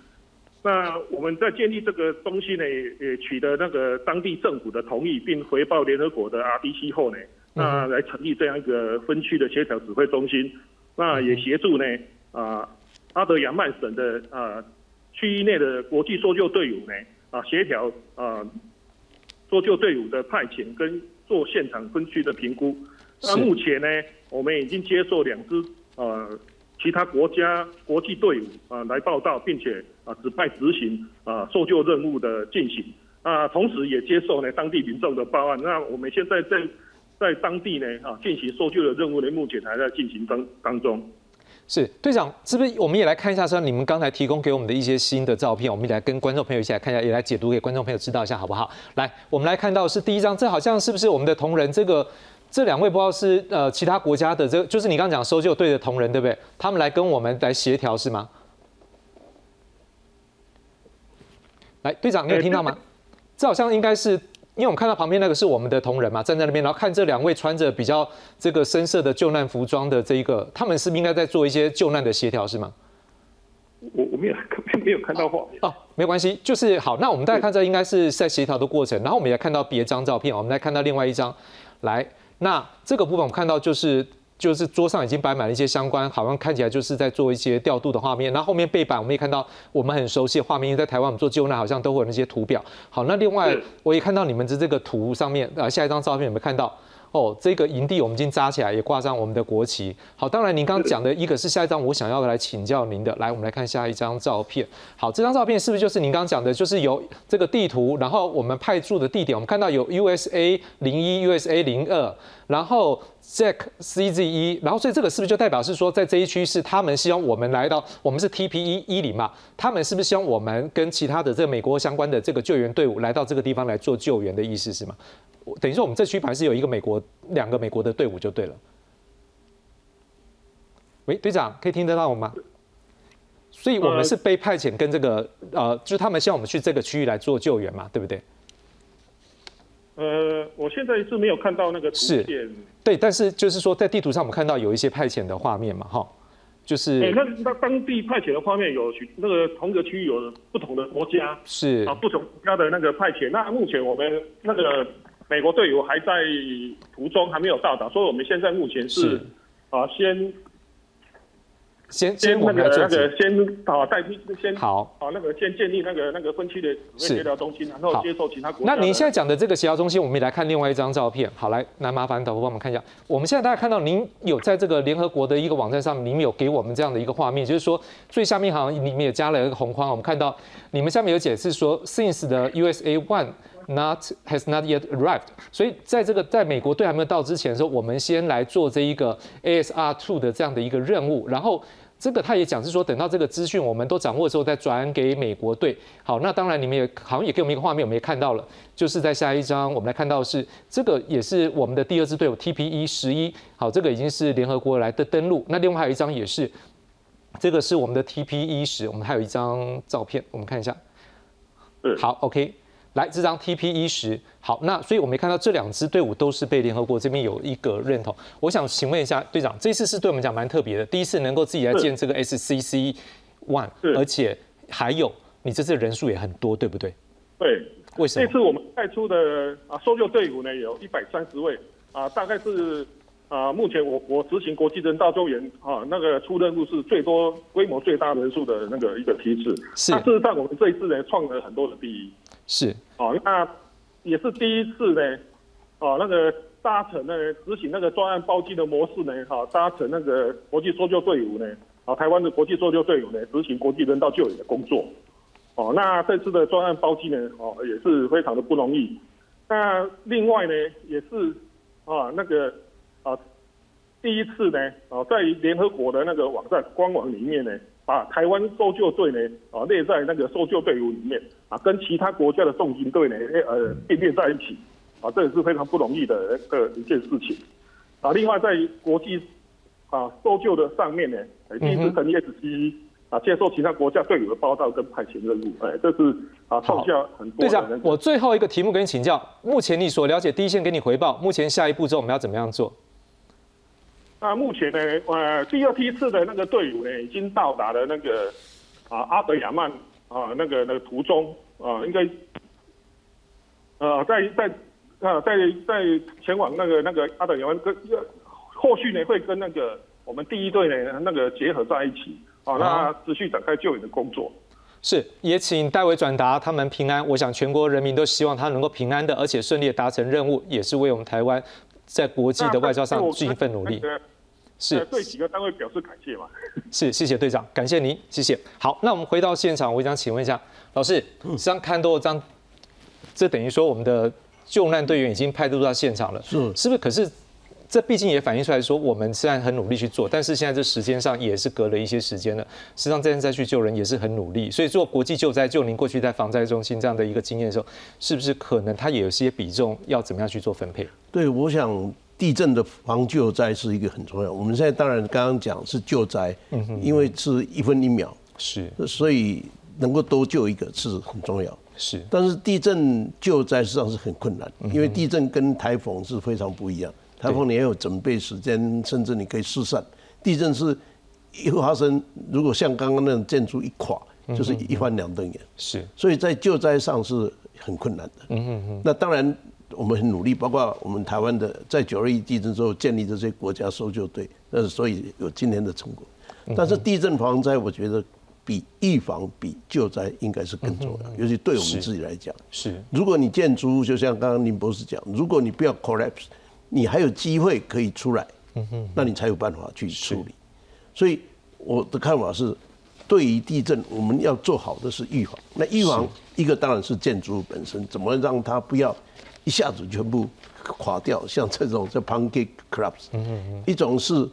那我们在建立这个东西呢，也取得那个当地政府的同意，并回报联合国的 RDC 后呢，那来成立这样一个分区的协调指挥中心，那也协助呢啊阿德亚曼省的啊区域内的国际搜救队伍呢啊协调啊搜救队伍的派遣跟做现场分区的评估。那目前呢，我们已经接受两支呃。其他国家国际队伍啊来报道，并且啊指派执行啊搜救任务的进行啊，同时也接受呢当地民众的报案。那我们现在在在当地呢啊进行搜救的任务呢，目前还在进行当当中。是队长，是不是我们也来看一下说你们刚才提供给我们的一些新的照片，我们也来跟观众朋友一起来看一下，也来解读给观众朋友知道一下好不好？来，我们来看到是第一张，这好像是不是我们的同仁这个？这两位不知道是呃其他国家的，这就是你刚刚讲搜救队的同仁，对不对？他们来跟我们来协调是吗？来，队长，你有听到吗？这好像应该是，因为我们看到旁边那个是我们的同仁嘛，站在那边，然后看这两位穿着比较这个深色的救难服装的这一个，他们是不是应该在做一些救难的协调是吗？我我没有没有看到画面哦，没关系，就是好。那我们大家看这应该是在协调的过程，然后我们也看到别张照片，我们来看到另外一张，来。那这个部分我们看到就是就是桌上已经摆满了一些相关，好像看起来就是在做一些调度的画面。那后面背板我们也看到我们很熟悉的画面，因为在台湾我们做救难好像都会有那些图表。好，那另外我也看到你们的这个图上面，呃，下一张照片有没有看到？哦，这个营地我们已经扎起来，也挂上我们的国旗。好，当然您刚刚讲的一个是下一张，我想要来请教您的。来，我们来看下一张照片。好，这张照片是不是就是您刚刚讲的，就是有这个地图，然后我们派驻的地点，我们看到有 USA 零一、USA 零二，然后 Jack CZE，，然后所以这个是不是就代表是说，在这一区是他们希望我们来到，我们是 TP 一一零嘛？他们是不是希望我们跟其他的这个美国相关的这个救援队伍来到这个地方来做救援的意思是吗？等于说，我们这区盘是有一个美国、两个美国的队伍就对了。喂，队长，可以听得到我吗？所以我们是被派遣跟这个呃，就是他们希望我们去这个区域来做救援嘛，对不对？呃，我现在是没有看到那个图片。对，但是就是说，在地图上我们看到有一些派遣的画面嘛，哈，就是。那那当地派遣的画面有那个同一个区域有不同的国家是啊，不同国家的那个派遣。那目前我们那个。美国队伍还在途中，还没有到达，所以我们现在目前是啊，先先先那个那个先好代替先好啊那个先建立那个那个分区的协调中心，然后接受其他国家。那您现在讲的这个协调中心，我们也来看另外一张照片。好，来，那麻烦导播帮我们看一下。我们现在大家看到，您有在这个联合国的一个网站上，您有给我们这样的一个画面，就是说最下面好像里面也加了一个红框，我们看到你们下面有解释说，since 的 USA One。Not has not yet arrived。所以在这个在美国队还没有到之前的时候，我们先来做这一个 ASR two 的这样的一个任务。然后这个他也讲是说，等到这个资讯我们都掌握之后，再转给美国队。好，那当然你们也好像也给我们一个画面，我们也看到了，就是在下一张我们来看到是这个也是我们的第二支队伍 TPE 十一。好，这个已经是联合国来的登陆。那另外还有一张也是，这个是我们的 TPE 十。我们还有一张照片，我们看一下。嗯，好，OK。来，这张 TP 一十好，那所以我们看到这两支队伍都是被联合国这边有一个认同。我想请问一下队长，这次是对我们讲蛮特别的，第一次能够自己来建这个 SCC One，而且还有你这次人数也很多，对不对？对，为什么？这次我们派出的啊搜救队伍呢有一百三十位啊，大概是啊目前我国执行国际人道救援啊那个出任务是最多规模最大人数的那个一个批次。是，那事实上我们这一次呢创了很多的第一。是哦，那也是第一次呢，哦，那个搭乘那个执行那个专案包机的模式呢，哈，搭乘那个国际搜救队伍呢，啊，台湾的国际搜救队伍呢，执行国际人道救援的工作，哦，那这次的专案包机呢，哦，也是非常的不容易。那另外呢，也是啊，那个啊，第一次呢，啊，在联合国的那个网站官网里面呢。把台湾搜救队呢，啊列在那个搜救队伍里面，啊跟其他国家的重型队呢，呃并列在一起，啊这也是非常不容易的一个一件事情，啊另外在国际啊搜救的上面呢，第一次成立 S C 啊接受其他国家队伍的报道跟派遣任务，哎这是啊创下很多。队长，我最后一个题目跟你请教，目前你所了解第一线给你回报，目前下一步之后我们要怎么样做？那目前呢，呃，第二批次的那个队伍呢，已经到达了那个啊阿德亚曼啊那个那个途中啊，应该呃在在啊在在前往那个那个阿德亚湾跟后续呢会跟那个我们第一队呢那个结合在一起啊，那持续展开救援的工作。是，也请代为转达他们平安。我想全国人民都希望他能够平安的，而且顺利的达成任务，也是为我们台湾在国际的外交上尽一份努力。是，对几个单位表示感谢嘛。是，谢谢队长，感谢您，谢谢。好，那我们回到现场，我想请问一下老师，实际上看到这张，这等于说我们的救难队员已经派驻到现场了，是，是不是？可是。这毕竟也反映出来说，我们虽然很努力去做，但是现在这时间上也是隔了一些时间了。实际上，这样再去救人也是很努力。所以做国际救灾，就您过去在防灾中心这样的一个经验的时候，是不是可能它也有些比重要怎么样去做分配？对，我想地震的防救灾是一个很重要。我们现在当然刚刚讲是救灾，因为是一分一秒，是，所以能够多救一个是很重要。是，但是地震救灾实际上是很困难，因为地震跟台风是非常不一样。台风你也有准备时间，甚至你可以疏散。地震是一发生，如果像刚刚那种建筑一垮，就是一翻两瞪眼。是，所以在救灾上是很困难的。嗯嗯嗯。那当然我们很努力，包括我们台湾的在九二一地震之后建立这些国家搜救队，那所以有今天的成果。但是地震防灾，我觉得比预防比救灾应该是更重要，尤其对我们自己来讲。是。如果你建筑物就像刚刚林博士讲，如果你不要 collapse。你还有机会可以出来，那你才有办法去处理。所以我的看法是，对于地震，我们要做好的是预防。那预防一个当然是建筑物本身，怎么让它不要一下子全部垮掉，像这种叫 pancake collapse。一种是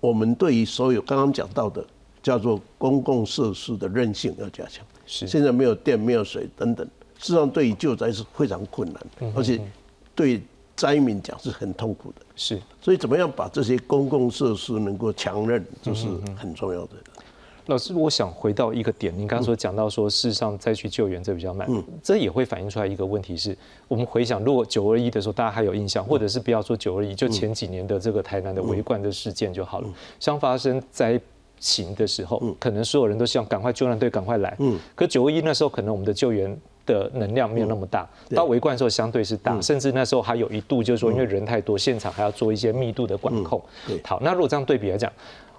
我们对于所有刚刚讲到的叫做公共设施的韧性要加强。是现在没有电、没有水等等，事实上对于救灾是非常困难，而且对。灾民讲是很痛苦的，是，所以怎么样把这些公共设施能够强韧，这是很重要的。老师，我想回到一个点，您刚刚说讲到说，事实上再去救援这比较慢，这也会反映出来一个问题是，我们回想，如果九二一的时候大家还有印象，或者是不要说九二一，就前几年的这个台南的围观的事件就好了。像发生灾情的时候，可能所有人都希望赶快救援队赶快来，嗯，可九二一那时候可能我们的救援。的能量没有那么大，到围观的时候相对是大，甚至那时候还有一度就是说，因为人太多，现场还要做一些密度的管控。好，那如果这样对比来讲，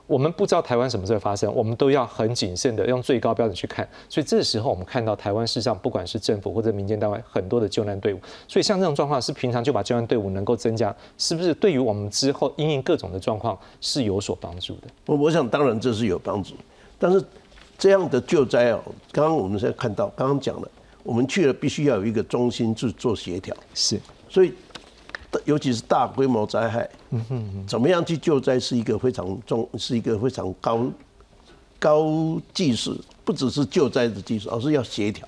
我们不知道台湾什么时候发生，我们都要很谨慎的用最高标准去看。所以这时候我们看到台湾事实上不管是政府或者民间单位很多的救难队伍，所以像这种状况是平常就把救难队伍能够增加，是不是对于我们之后因应各种的状况是有所帮助的？我我想当然这是有帮助，但是这样的救灾啊，刚刚我们现在看到，刚刚讲了。我们去了，必须要有一个中心去做协调。是，所以尤其是大规模灾害，怎么样去救灾是一个非常重，是一个非常高高技术，不只是救灾的技术，而是要协调。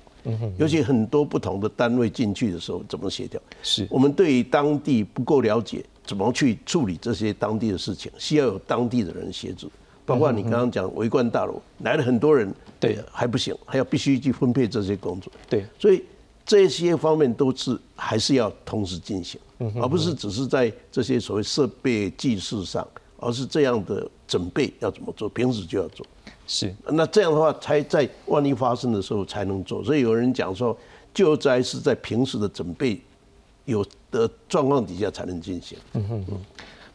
尤其很多不同的单位进去的时候，怎么协调？是我们对于当地不够了解，怎么去处理这些当地的事情，需要有当地的人协助。包括你刚刚讲围观大楼来了很多人，对还不行，还要必须去分配这些工作。对，所以这些方面都是还是要同时进行，而不是只是在这些所谓设备技术上，而是这样的准备要怎么做，平时就要做。是，那这样的话才在万一发生的时候才能做。所以有人讲说，救灾是在平时的准备有的状况底下才能进行。嗯哼哼，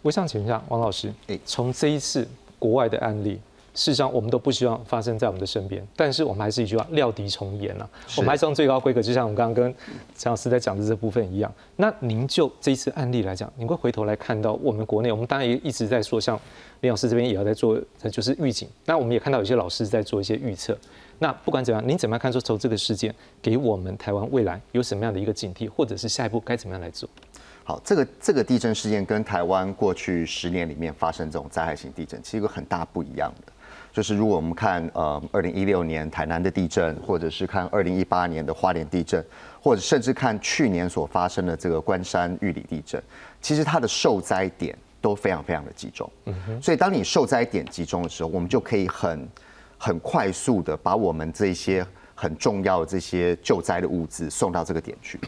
我想请问一下王老师，哎，从这一次。国外的案例，事实上我们都不希望发生在我们的身边，但是我们还是一句话，料敌从严啊，我们还是用最高规格，就像我们刚刚跟陈老师在讲的这部分一样。那您就这一次案例来讲，您会回头来看到我们国内，我们当然也一直在说，像林老师这边也要在做，就是预警。那我们也看到有些老师在做一些预测。那不管怎样，您怎么样看说从这个事件给我们台湾未来有什么样的一个警惕，或者是下一步该怎么样来做？好，这个这个地震事件跟台湾过去十年里面发生这种灾害型地震，其实有个很大不一样的，就是如果我们看呃二零一六年台南的地震，或者是看二零一八年的花莲地震，或者甚至看去年所发生的这个关山玉里地震，其实它的受灾点都非常非常的集中。所以当你受灾点集中的时候，我们就可以很很快速的把我们这些很重要的这些救灾的物资送到这个点去。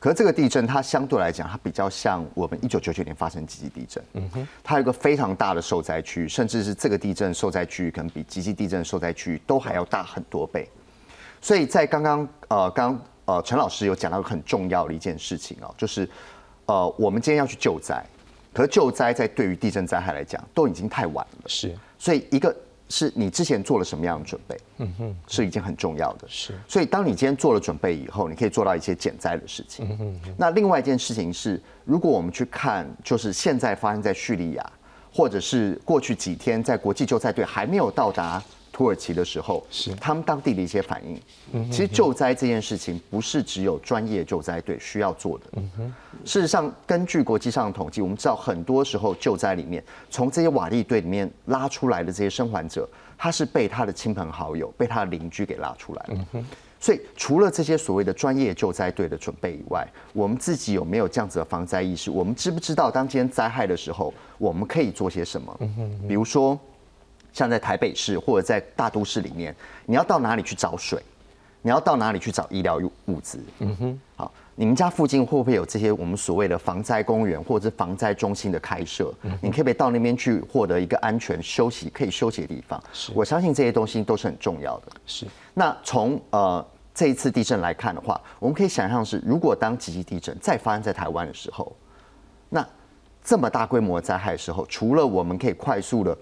可是这个地震，它相对来讲，它比较像我们一九九九年发生极地地震。嗯哼，它有一个非常大的受灾区，甚至是这个地震受灾区可能比极地地震受灾区都还要大很多倍。所以在刚刚呃刚呃陈老师有讲到很重要的一件事情哦，就是呃我们今天要去救灾，可是救灾在对于地震灾害来讲都已经太晚了。是，所以一个是你之前做了什么样的准备，嗯哼，是一件很重要的。是，所以当你今天做了准备以后，你可以做到一些减灾的事情。嗯哼。那另外一件事情是，如果我们去看，就是现在发生在叙利亚，或者是过去几天在国际救灾队还没有到达。土耳其的时候，是他们当地的一些反应。其实救灾这件事情不是只有专业救灾队需要做的。事实上，根据国际上的统计，我们知道很多时候救灾里面，从这些瓦砾堆里面拉出来的这些生还者，他是被他的亲朋好友、被他的邻居给拉出来了。所以，除了这些所谓的专业救灾队的准备以外，我们自己有没有这样子的防灾意识？我们知不知道当今天灾害的时候，我们可以做些什么？比如说。像在台北市或者在大都市里面，你要到哪里去找水？你要到哪里去找医疗物资？嗯哼，好，你们家附近会不会有这些我们所谓的防灾公园或者是防灾中心的开设？你可不可以到那边去获得一个安全休息、可以休息的地方？是，我相信这些东西都是很重要的。是，那从呃这一次地震来看的话，我们可以想象是，如果当几级地震再发生在台湾的时候，那这么大规模的灾害的时候，除了我们可以快速的。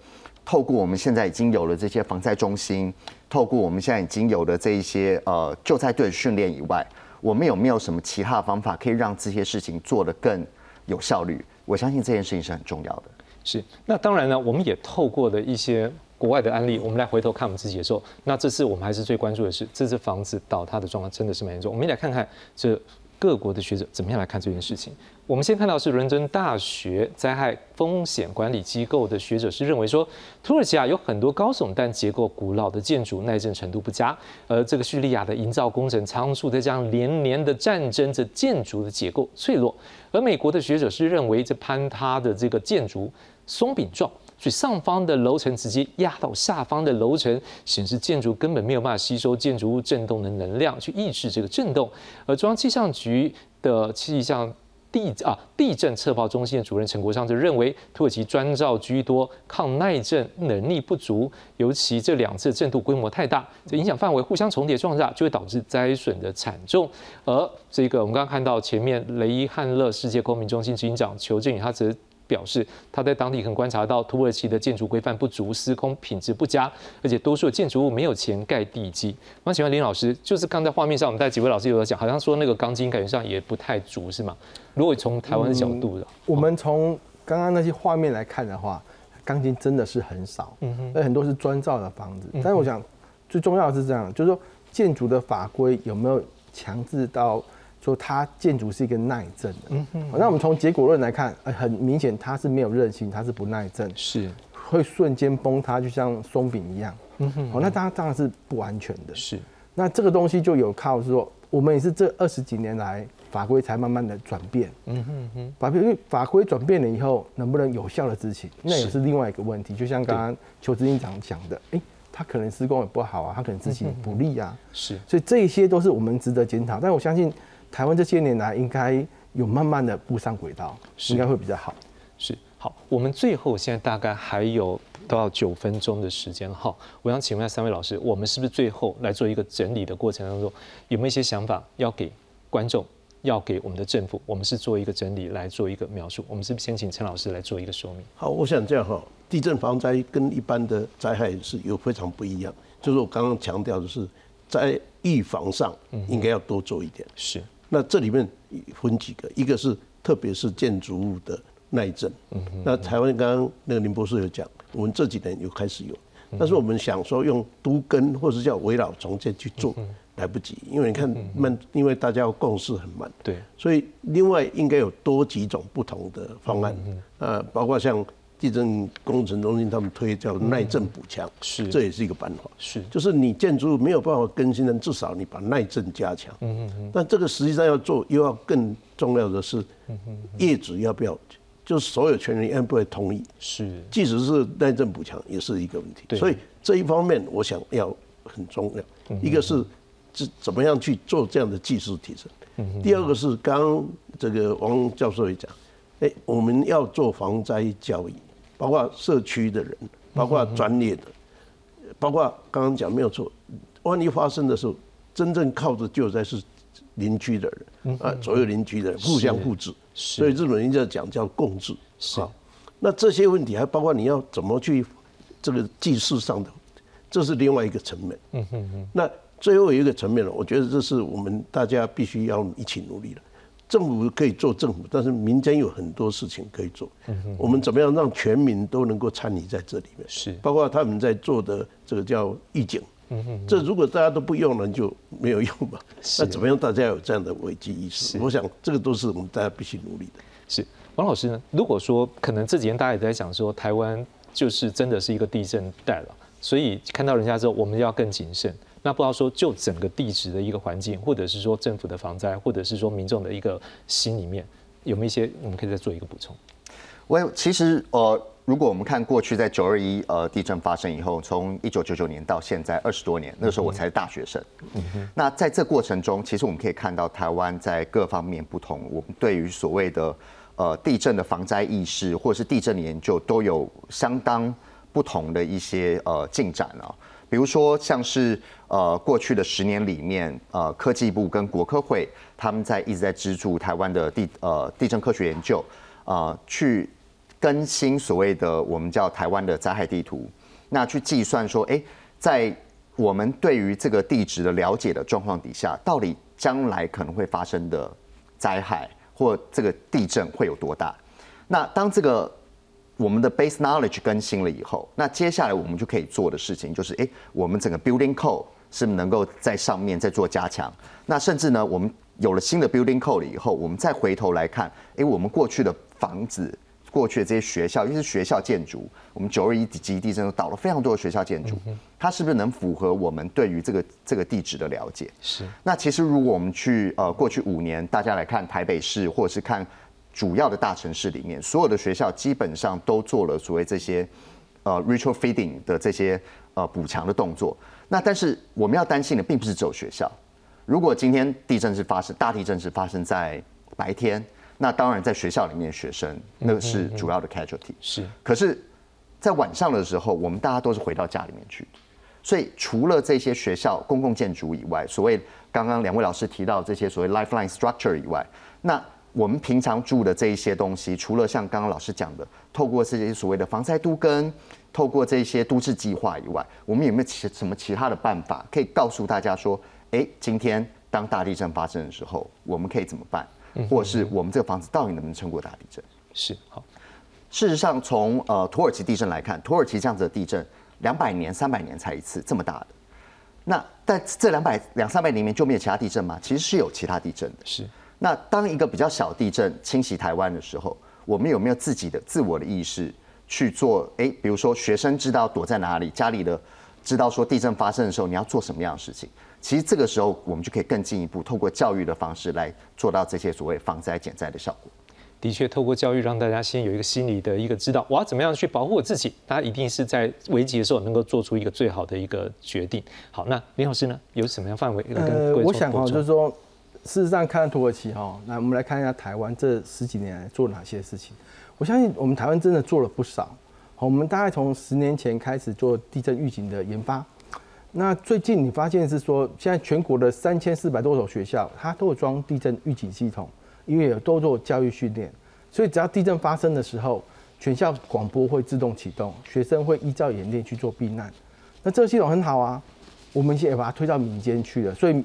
透过我们现在已经有了这些防灾中心，透过我们现在已经有的这一些呃救灾队训练以外，我们有没有什么其他的方法可以让这些事情做得更有效率？我相信这件事情是很重要的。是，那当然呢，我们也透过的一些国外的案例，我们来回头看我们自己的时候，那这次我们还是最关注的是，这次房子倒塌的状况真的是蛮严重。我们来看看这各国的学者怎么样来看这件事情。我们先看到是伦敦大学灾害风险管理机构的学者是认为说，土耳其啊有很多高耸但结构古老的建筑，耐震程度不佳。而这个叙利亚的营造工程仓促，再加上连年的战争，这建筑的结构脆弱。而美国的学者是认为，这坍塌的这个建筑松饼状，所以上方的楼层直接压到下方的楼层，显示建筑根本没有办法吸收建筑物震动的能量，去抑制这个震动。而中央气象局的气象。地啊，地震测报中心的主任陈国昌就认为，土耳其专造居多，抗耐震能力不足，尤其这两次震度规模太大，这影响范围互相重叠状下，就会导致灾损的惨重。而这个我们刚刚看到前面雷伊汉勒世界公民中心执行长裘振宇，他则。表示他在当地可能观察到土耳其的建筑规范不足，施工品质不佳，而且多数建筑物没有钱盖地基。那请问林老师，就是刚在画面上，我们带几位老师有讲，好像说那个钢筋感觉上也不太足，是吗？如果从台湾的角度的，我们从刚刚那些画面来看的话，钢筋真的是很少，嗯哼，而很多是砖造的房子。但是我想最重要的是这样，就是说建筑的法规有没有强制到？说它建筑是一个耐震的，嗯哼，那我们从结果论来看，很明显它是没有韧性，它是不耐震，是。会瞬间崩塌，就像松饼一样，嗯哼，好，那当然当然是不安全的，是。那这个东西就有靠说，我们也是这二十几年来法规才慢慢的转变，嗯哼哼，法规法规转变了以后，能不能有效的执行，那也是另外一个问题。就像刚刚邱执行长讲的，哎，他可能施工也不好啊，他可能执行不利啊，是。所以这些都是我们值得检讨，但我相信。台湾这些年来应该有慢慢的步上轨道，应该会比较好。是好，我们最后现在大概还有都要九分钟的时间哈，我想请问一下三位老师，我们是不是最后来做一个整理的过程当中，有没有一些想法要给观众，要给我们的政府，我们是做一个整理来做一个描述？我们是不是先请陈老师来做一个说明？好，我想这样哈，地震防灾跟一般的灾害是有非常不一样，就是我刚刚强调的是在预防上应该要多做一点。是。那这里面分几个，一个是特别是建筑物的耐震。嗯那台湾刚刚那个林博士有讲，我们这几年有开始有，但是我们想说用都根或是叫围绕重建去做，来不及，因为你看慢，因为大家共识很慢。对。所以另外应该有多几种不同的方案，啊，包括像。地震工程中心他们推叫耐震补强，是，这也是一个办法，是，就是你建筑物没有办法更新的，至少你把耐震加强。嗯嗯嗯。但这个实际上要做，又要更重要的是，业主要不要，就是所有权人要不要同意？是，即使是耐震补强也是一个问题。所以这一方面我想要很重要。一个是怎怎么样去做这样的技术提升？第二个是刚刚这个王教授也讲，哎，我们要做防灾教育。包括社区的人，包括专业的，包括刚刚讲没有错，万一发生的时候，真正靠着救灾是邻居的人啊，左右邻居的人互相互治，所以日本人就讲叫共治。是，那这些问题还包括你要怎么去这个技术上的，这是另外一个层面。嗯哼哼。那最后一个层面了，我觉得这是我们大家必须要一起努力的。政府可以做政府，但是民间有很多事情可以做。我们怎么样让全民都能够参与在这里面？是，包括他们在做的这个叫预警。这如果大家都不用了，就没有用嘛。那怎么样大家有这样的危机意识？我想这个都是我们大家必须努力的。是，王老师呢？如果说可能这几天大家也在想说，台湾就是真的是一个地震带了，所以看到人家之后，我们要更谨慎。那不知道说，就整个地质的一个环境，或者是说政府的防灾，或者是说民众的一个心里面，有没有一些我们可以再做一个补充？我其实呃，如果我们看过去在九二一呃地震发生以后，从一九九九年到现在二十多年，那时候我才是大学生。嗯那在这过程中，其实我们可以看到台湾在各方面不同，我们对于所谓的呃地震的防灾意识，或者是地震的研究，都有相当不同的一些呃进展啊。比如说，像是呃过去的十年里面，呃科技部跟国科会他们在一直在资助台湾的地呃地震科学研究，啊去更新所谓的我们叫台湾的灾害地图，那去计算说，哎，在我们对于这个地质的了解的状况底下，到底将来可能会发生的灾害或这个地震会有多大？那当这个我们的 base knowledge 更新了以后，那接下来我们就可以做的事情就是，哎，我们整个 building code 是能够在上面再做加强。那甚至呢，我们有了新的 building code 了以后，我们再回头来看，哎，我们过去的房子、过去的这些学校，尤其是学校建筑，我们九二一级地震都倒了非常多的学校建筑，它是不是能符合我们对于这个这个地址的了解？是。那其实如果我们去呃过去五年，大家来看台北市，或者是看。主要的大城市里面，所有的学校基本上都做了所谓这些呃 retrofitting 的这些呃补强的动作。那但是我们要担心的并不是只有学校。如果今天地震是发生大地震是发生在白天，那当然在学校里面学生那个是主要的 casualty。是。可是，在晚上的时候，我们大家都是回到家里面去。所以除了这些学校公共建筑以外，所谓刚刚两位老师提到这些所谓 lifeline structure 以外，那我们平常住的这一些东西，除了像刚刚老师讲的，透过这些所谓的防灾都跟，透过这些都市计划以外，我们有没有其什么其他的办法，可以告诉大家说，哎，今天当大地震发生的时候，我们可以怎么办？或者是我们这个房子到底能不能撑过大地震？是好。事实上，从呃土耳其地震来看，土耳其这样子的地震，两百年、三百年才一次这么大的，那在这两百两三百年里面就没有其他地震吗？其实是有其他地震的。是。那当一个比较小地震侵袭台湾的时候，我们有没有自己的自我的意识去做？哎，比如说学生知道躲在哪里，家里的知道说地震发生的时候你要做什么样的事情。其实这个时候我们就可以更进一步，透过教育的方式来做到这些所谓防灾减灾的效果。的确，透过教育让大家先有一个心理的一个知道，我要怎么样去保护我自己。大家一定是在危急的时候能够做出一个最好的一个决定。好，那林老师呢，有什么样范围？呃，我想哈，就是说。事实上，看土耳其哈，那我们来看一下台湾这十几年来做哪些事情。我相信我们台湾真的做了不少。好，我们大概从十年前开始做地震预警的研发。那最近你发现是说，现在全国的三千四百多所学校，它都有装地震预警系统，因为有都做教育训练，所以只要地震发生的时候，全校广播会自动启动，学生会依照演练去做避难。那这个系统很好啊，我们现在把它推到民间去了，所以。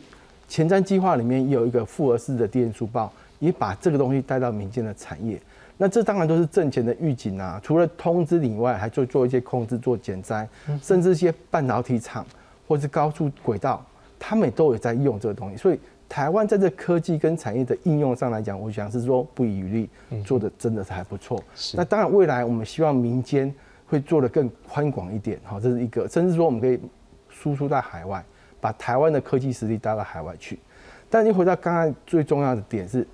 前瞻计划里面也有一个复合式的电书报，也把这个东西带到民间的产业。那这当然都是挣钱的预警啊！除了通知以外，还做做一些控制、做减灾，甚至一些半导体厂或是高速轨道，他们都有在用这个东西。所以台湾在这科技跟产业的应用上来讲，我想是说不遗余力，做的真的是还不错。那当然，未来我们希望民间会做的更宽广一点，好，这是一个，甚至说我们可以输出在海外。把台湾的科技实力带到海外去，但你回到刚才最重要的点是，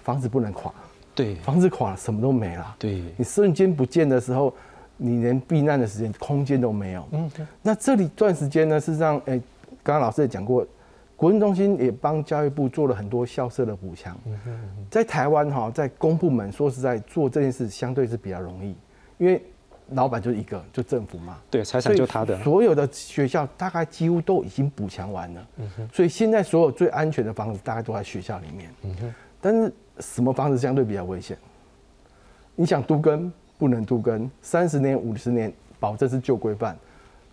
房子不能垮。对，房子垮了，什么都没了。对，你瞬间不见的时候，你连避难的时间、空间都没有。嗯，那这里段时间呢，事实上，哎，刚刚老师也讲过，国文中心也帮教育部做了很多校舍的补强。嗯在台湾哈，在公部门说实在做这件事相对是比较容易，因为老板就是一个，就政府嘛。对，财产就他的。所有的学校大概几乎都已经补强完了。嗯哼。所以现在所有最安全的房子大概都在学校里面。嗯哼。但是什么房子相对比较危险？你想都根不能都根，三十年、五十年保证是旧规范，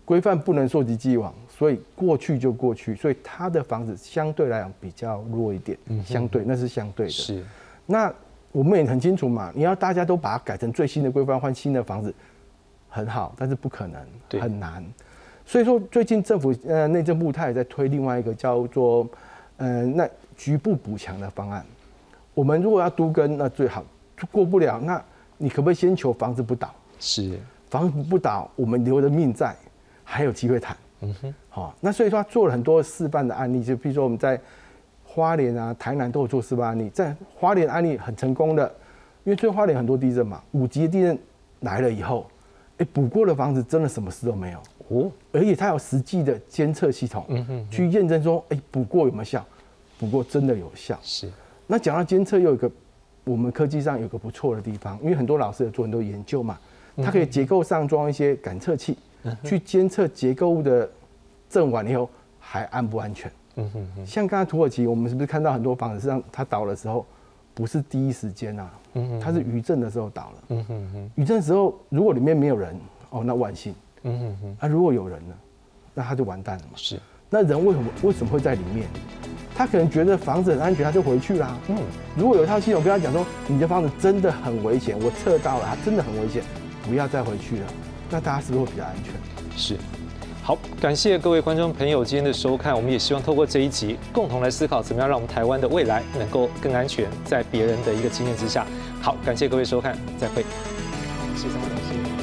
规范不能溯及既往，所以过去就过去，所以他的房子相对来讲比较弱一点。嗯。相对那是相对的。是。那。我们也很清楚嘛，你要大家都把它改成最新的规范，换新的房子，很好，但是不可能，很难。所以说，最近政府呃内政部他也在推另外一个叫做呃那局部补强的方案。我们如果要都跟，那最好过不了，那你可不可以先求房子不倒？是，房子不倒，我们留着命在，还有机会谈。嗯哼，好，那所以说他做了很多示范的案例，就比如说我们在。花莲啊，台南都有做示范案例，在花莲案例很成功的，因为最近花莲很多地震嘛，五级的地震来了以后，哎，补过的房子真的什么事都没有哦，而且它有实际的监测系统，嗯哼，去验证说，哎，补过有没有效？补过真的有效。是。那讲到监测，又有一个我们科技上有个不错的地方，因为很多老师有做很多研究嘛，它可以结构上装一些感测器，去监测结构物的震完以后还安不安全。嗯哼哼，像刚才土耳其，我们是不是看到很多房子，上它倒的时候，不是第一时间啊，嗯哼，它是余震的时候倒了，嗯哼哼，余震的时候如果里面没有人，哦，那万幸，嗯哼哼，啊，如果有人呢，那他就完蛋了嘛，是，那人为什么为什么会在里面？他可能觉得房子很安全，他就回去啦，嗯，如果有一套系统跟他讲说，你的房子真的很危险，我测到了，它真的很危险，不要再回去了，那大家是不是会比较安全？是。好，感谢各位观众朋友今天的收看。我们也希望透过这一集，共同来思考怎么样让我们台湾的未来能够更安全，在别人的一个经验之下。好，感谢各位收看，再会。谢谢张老师。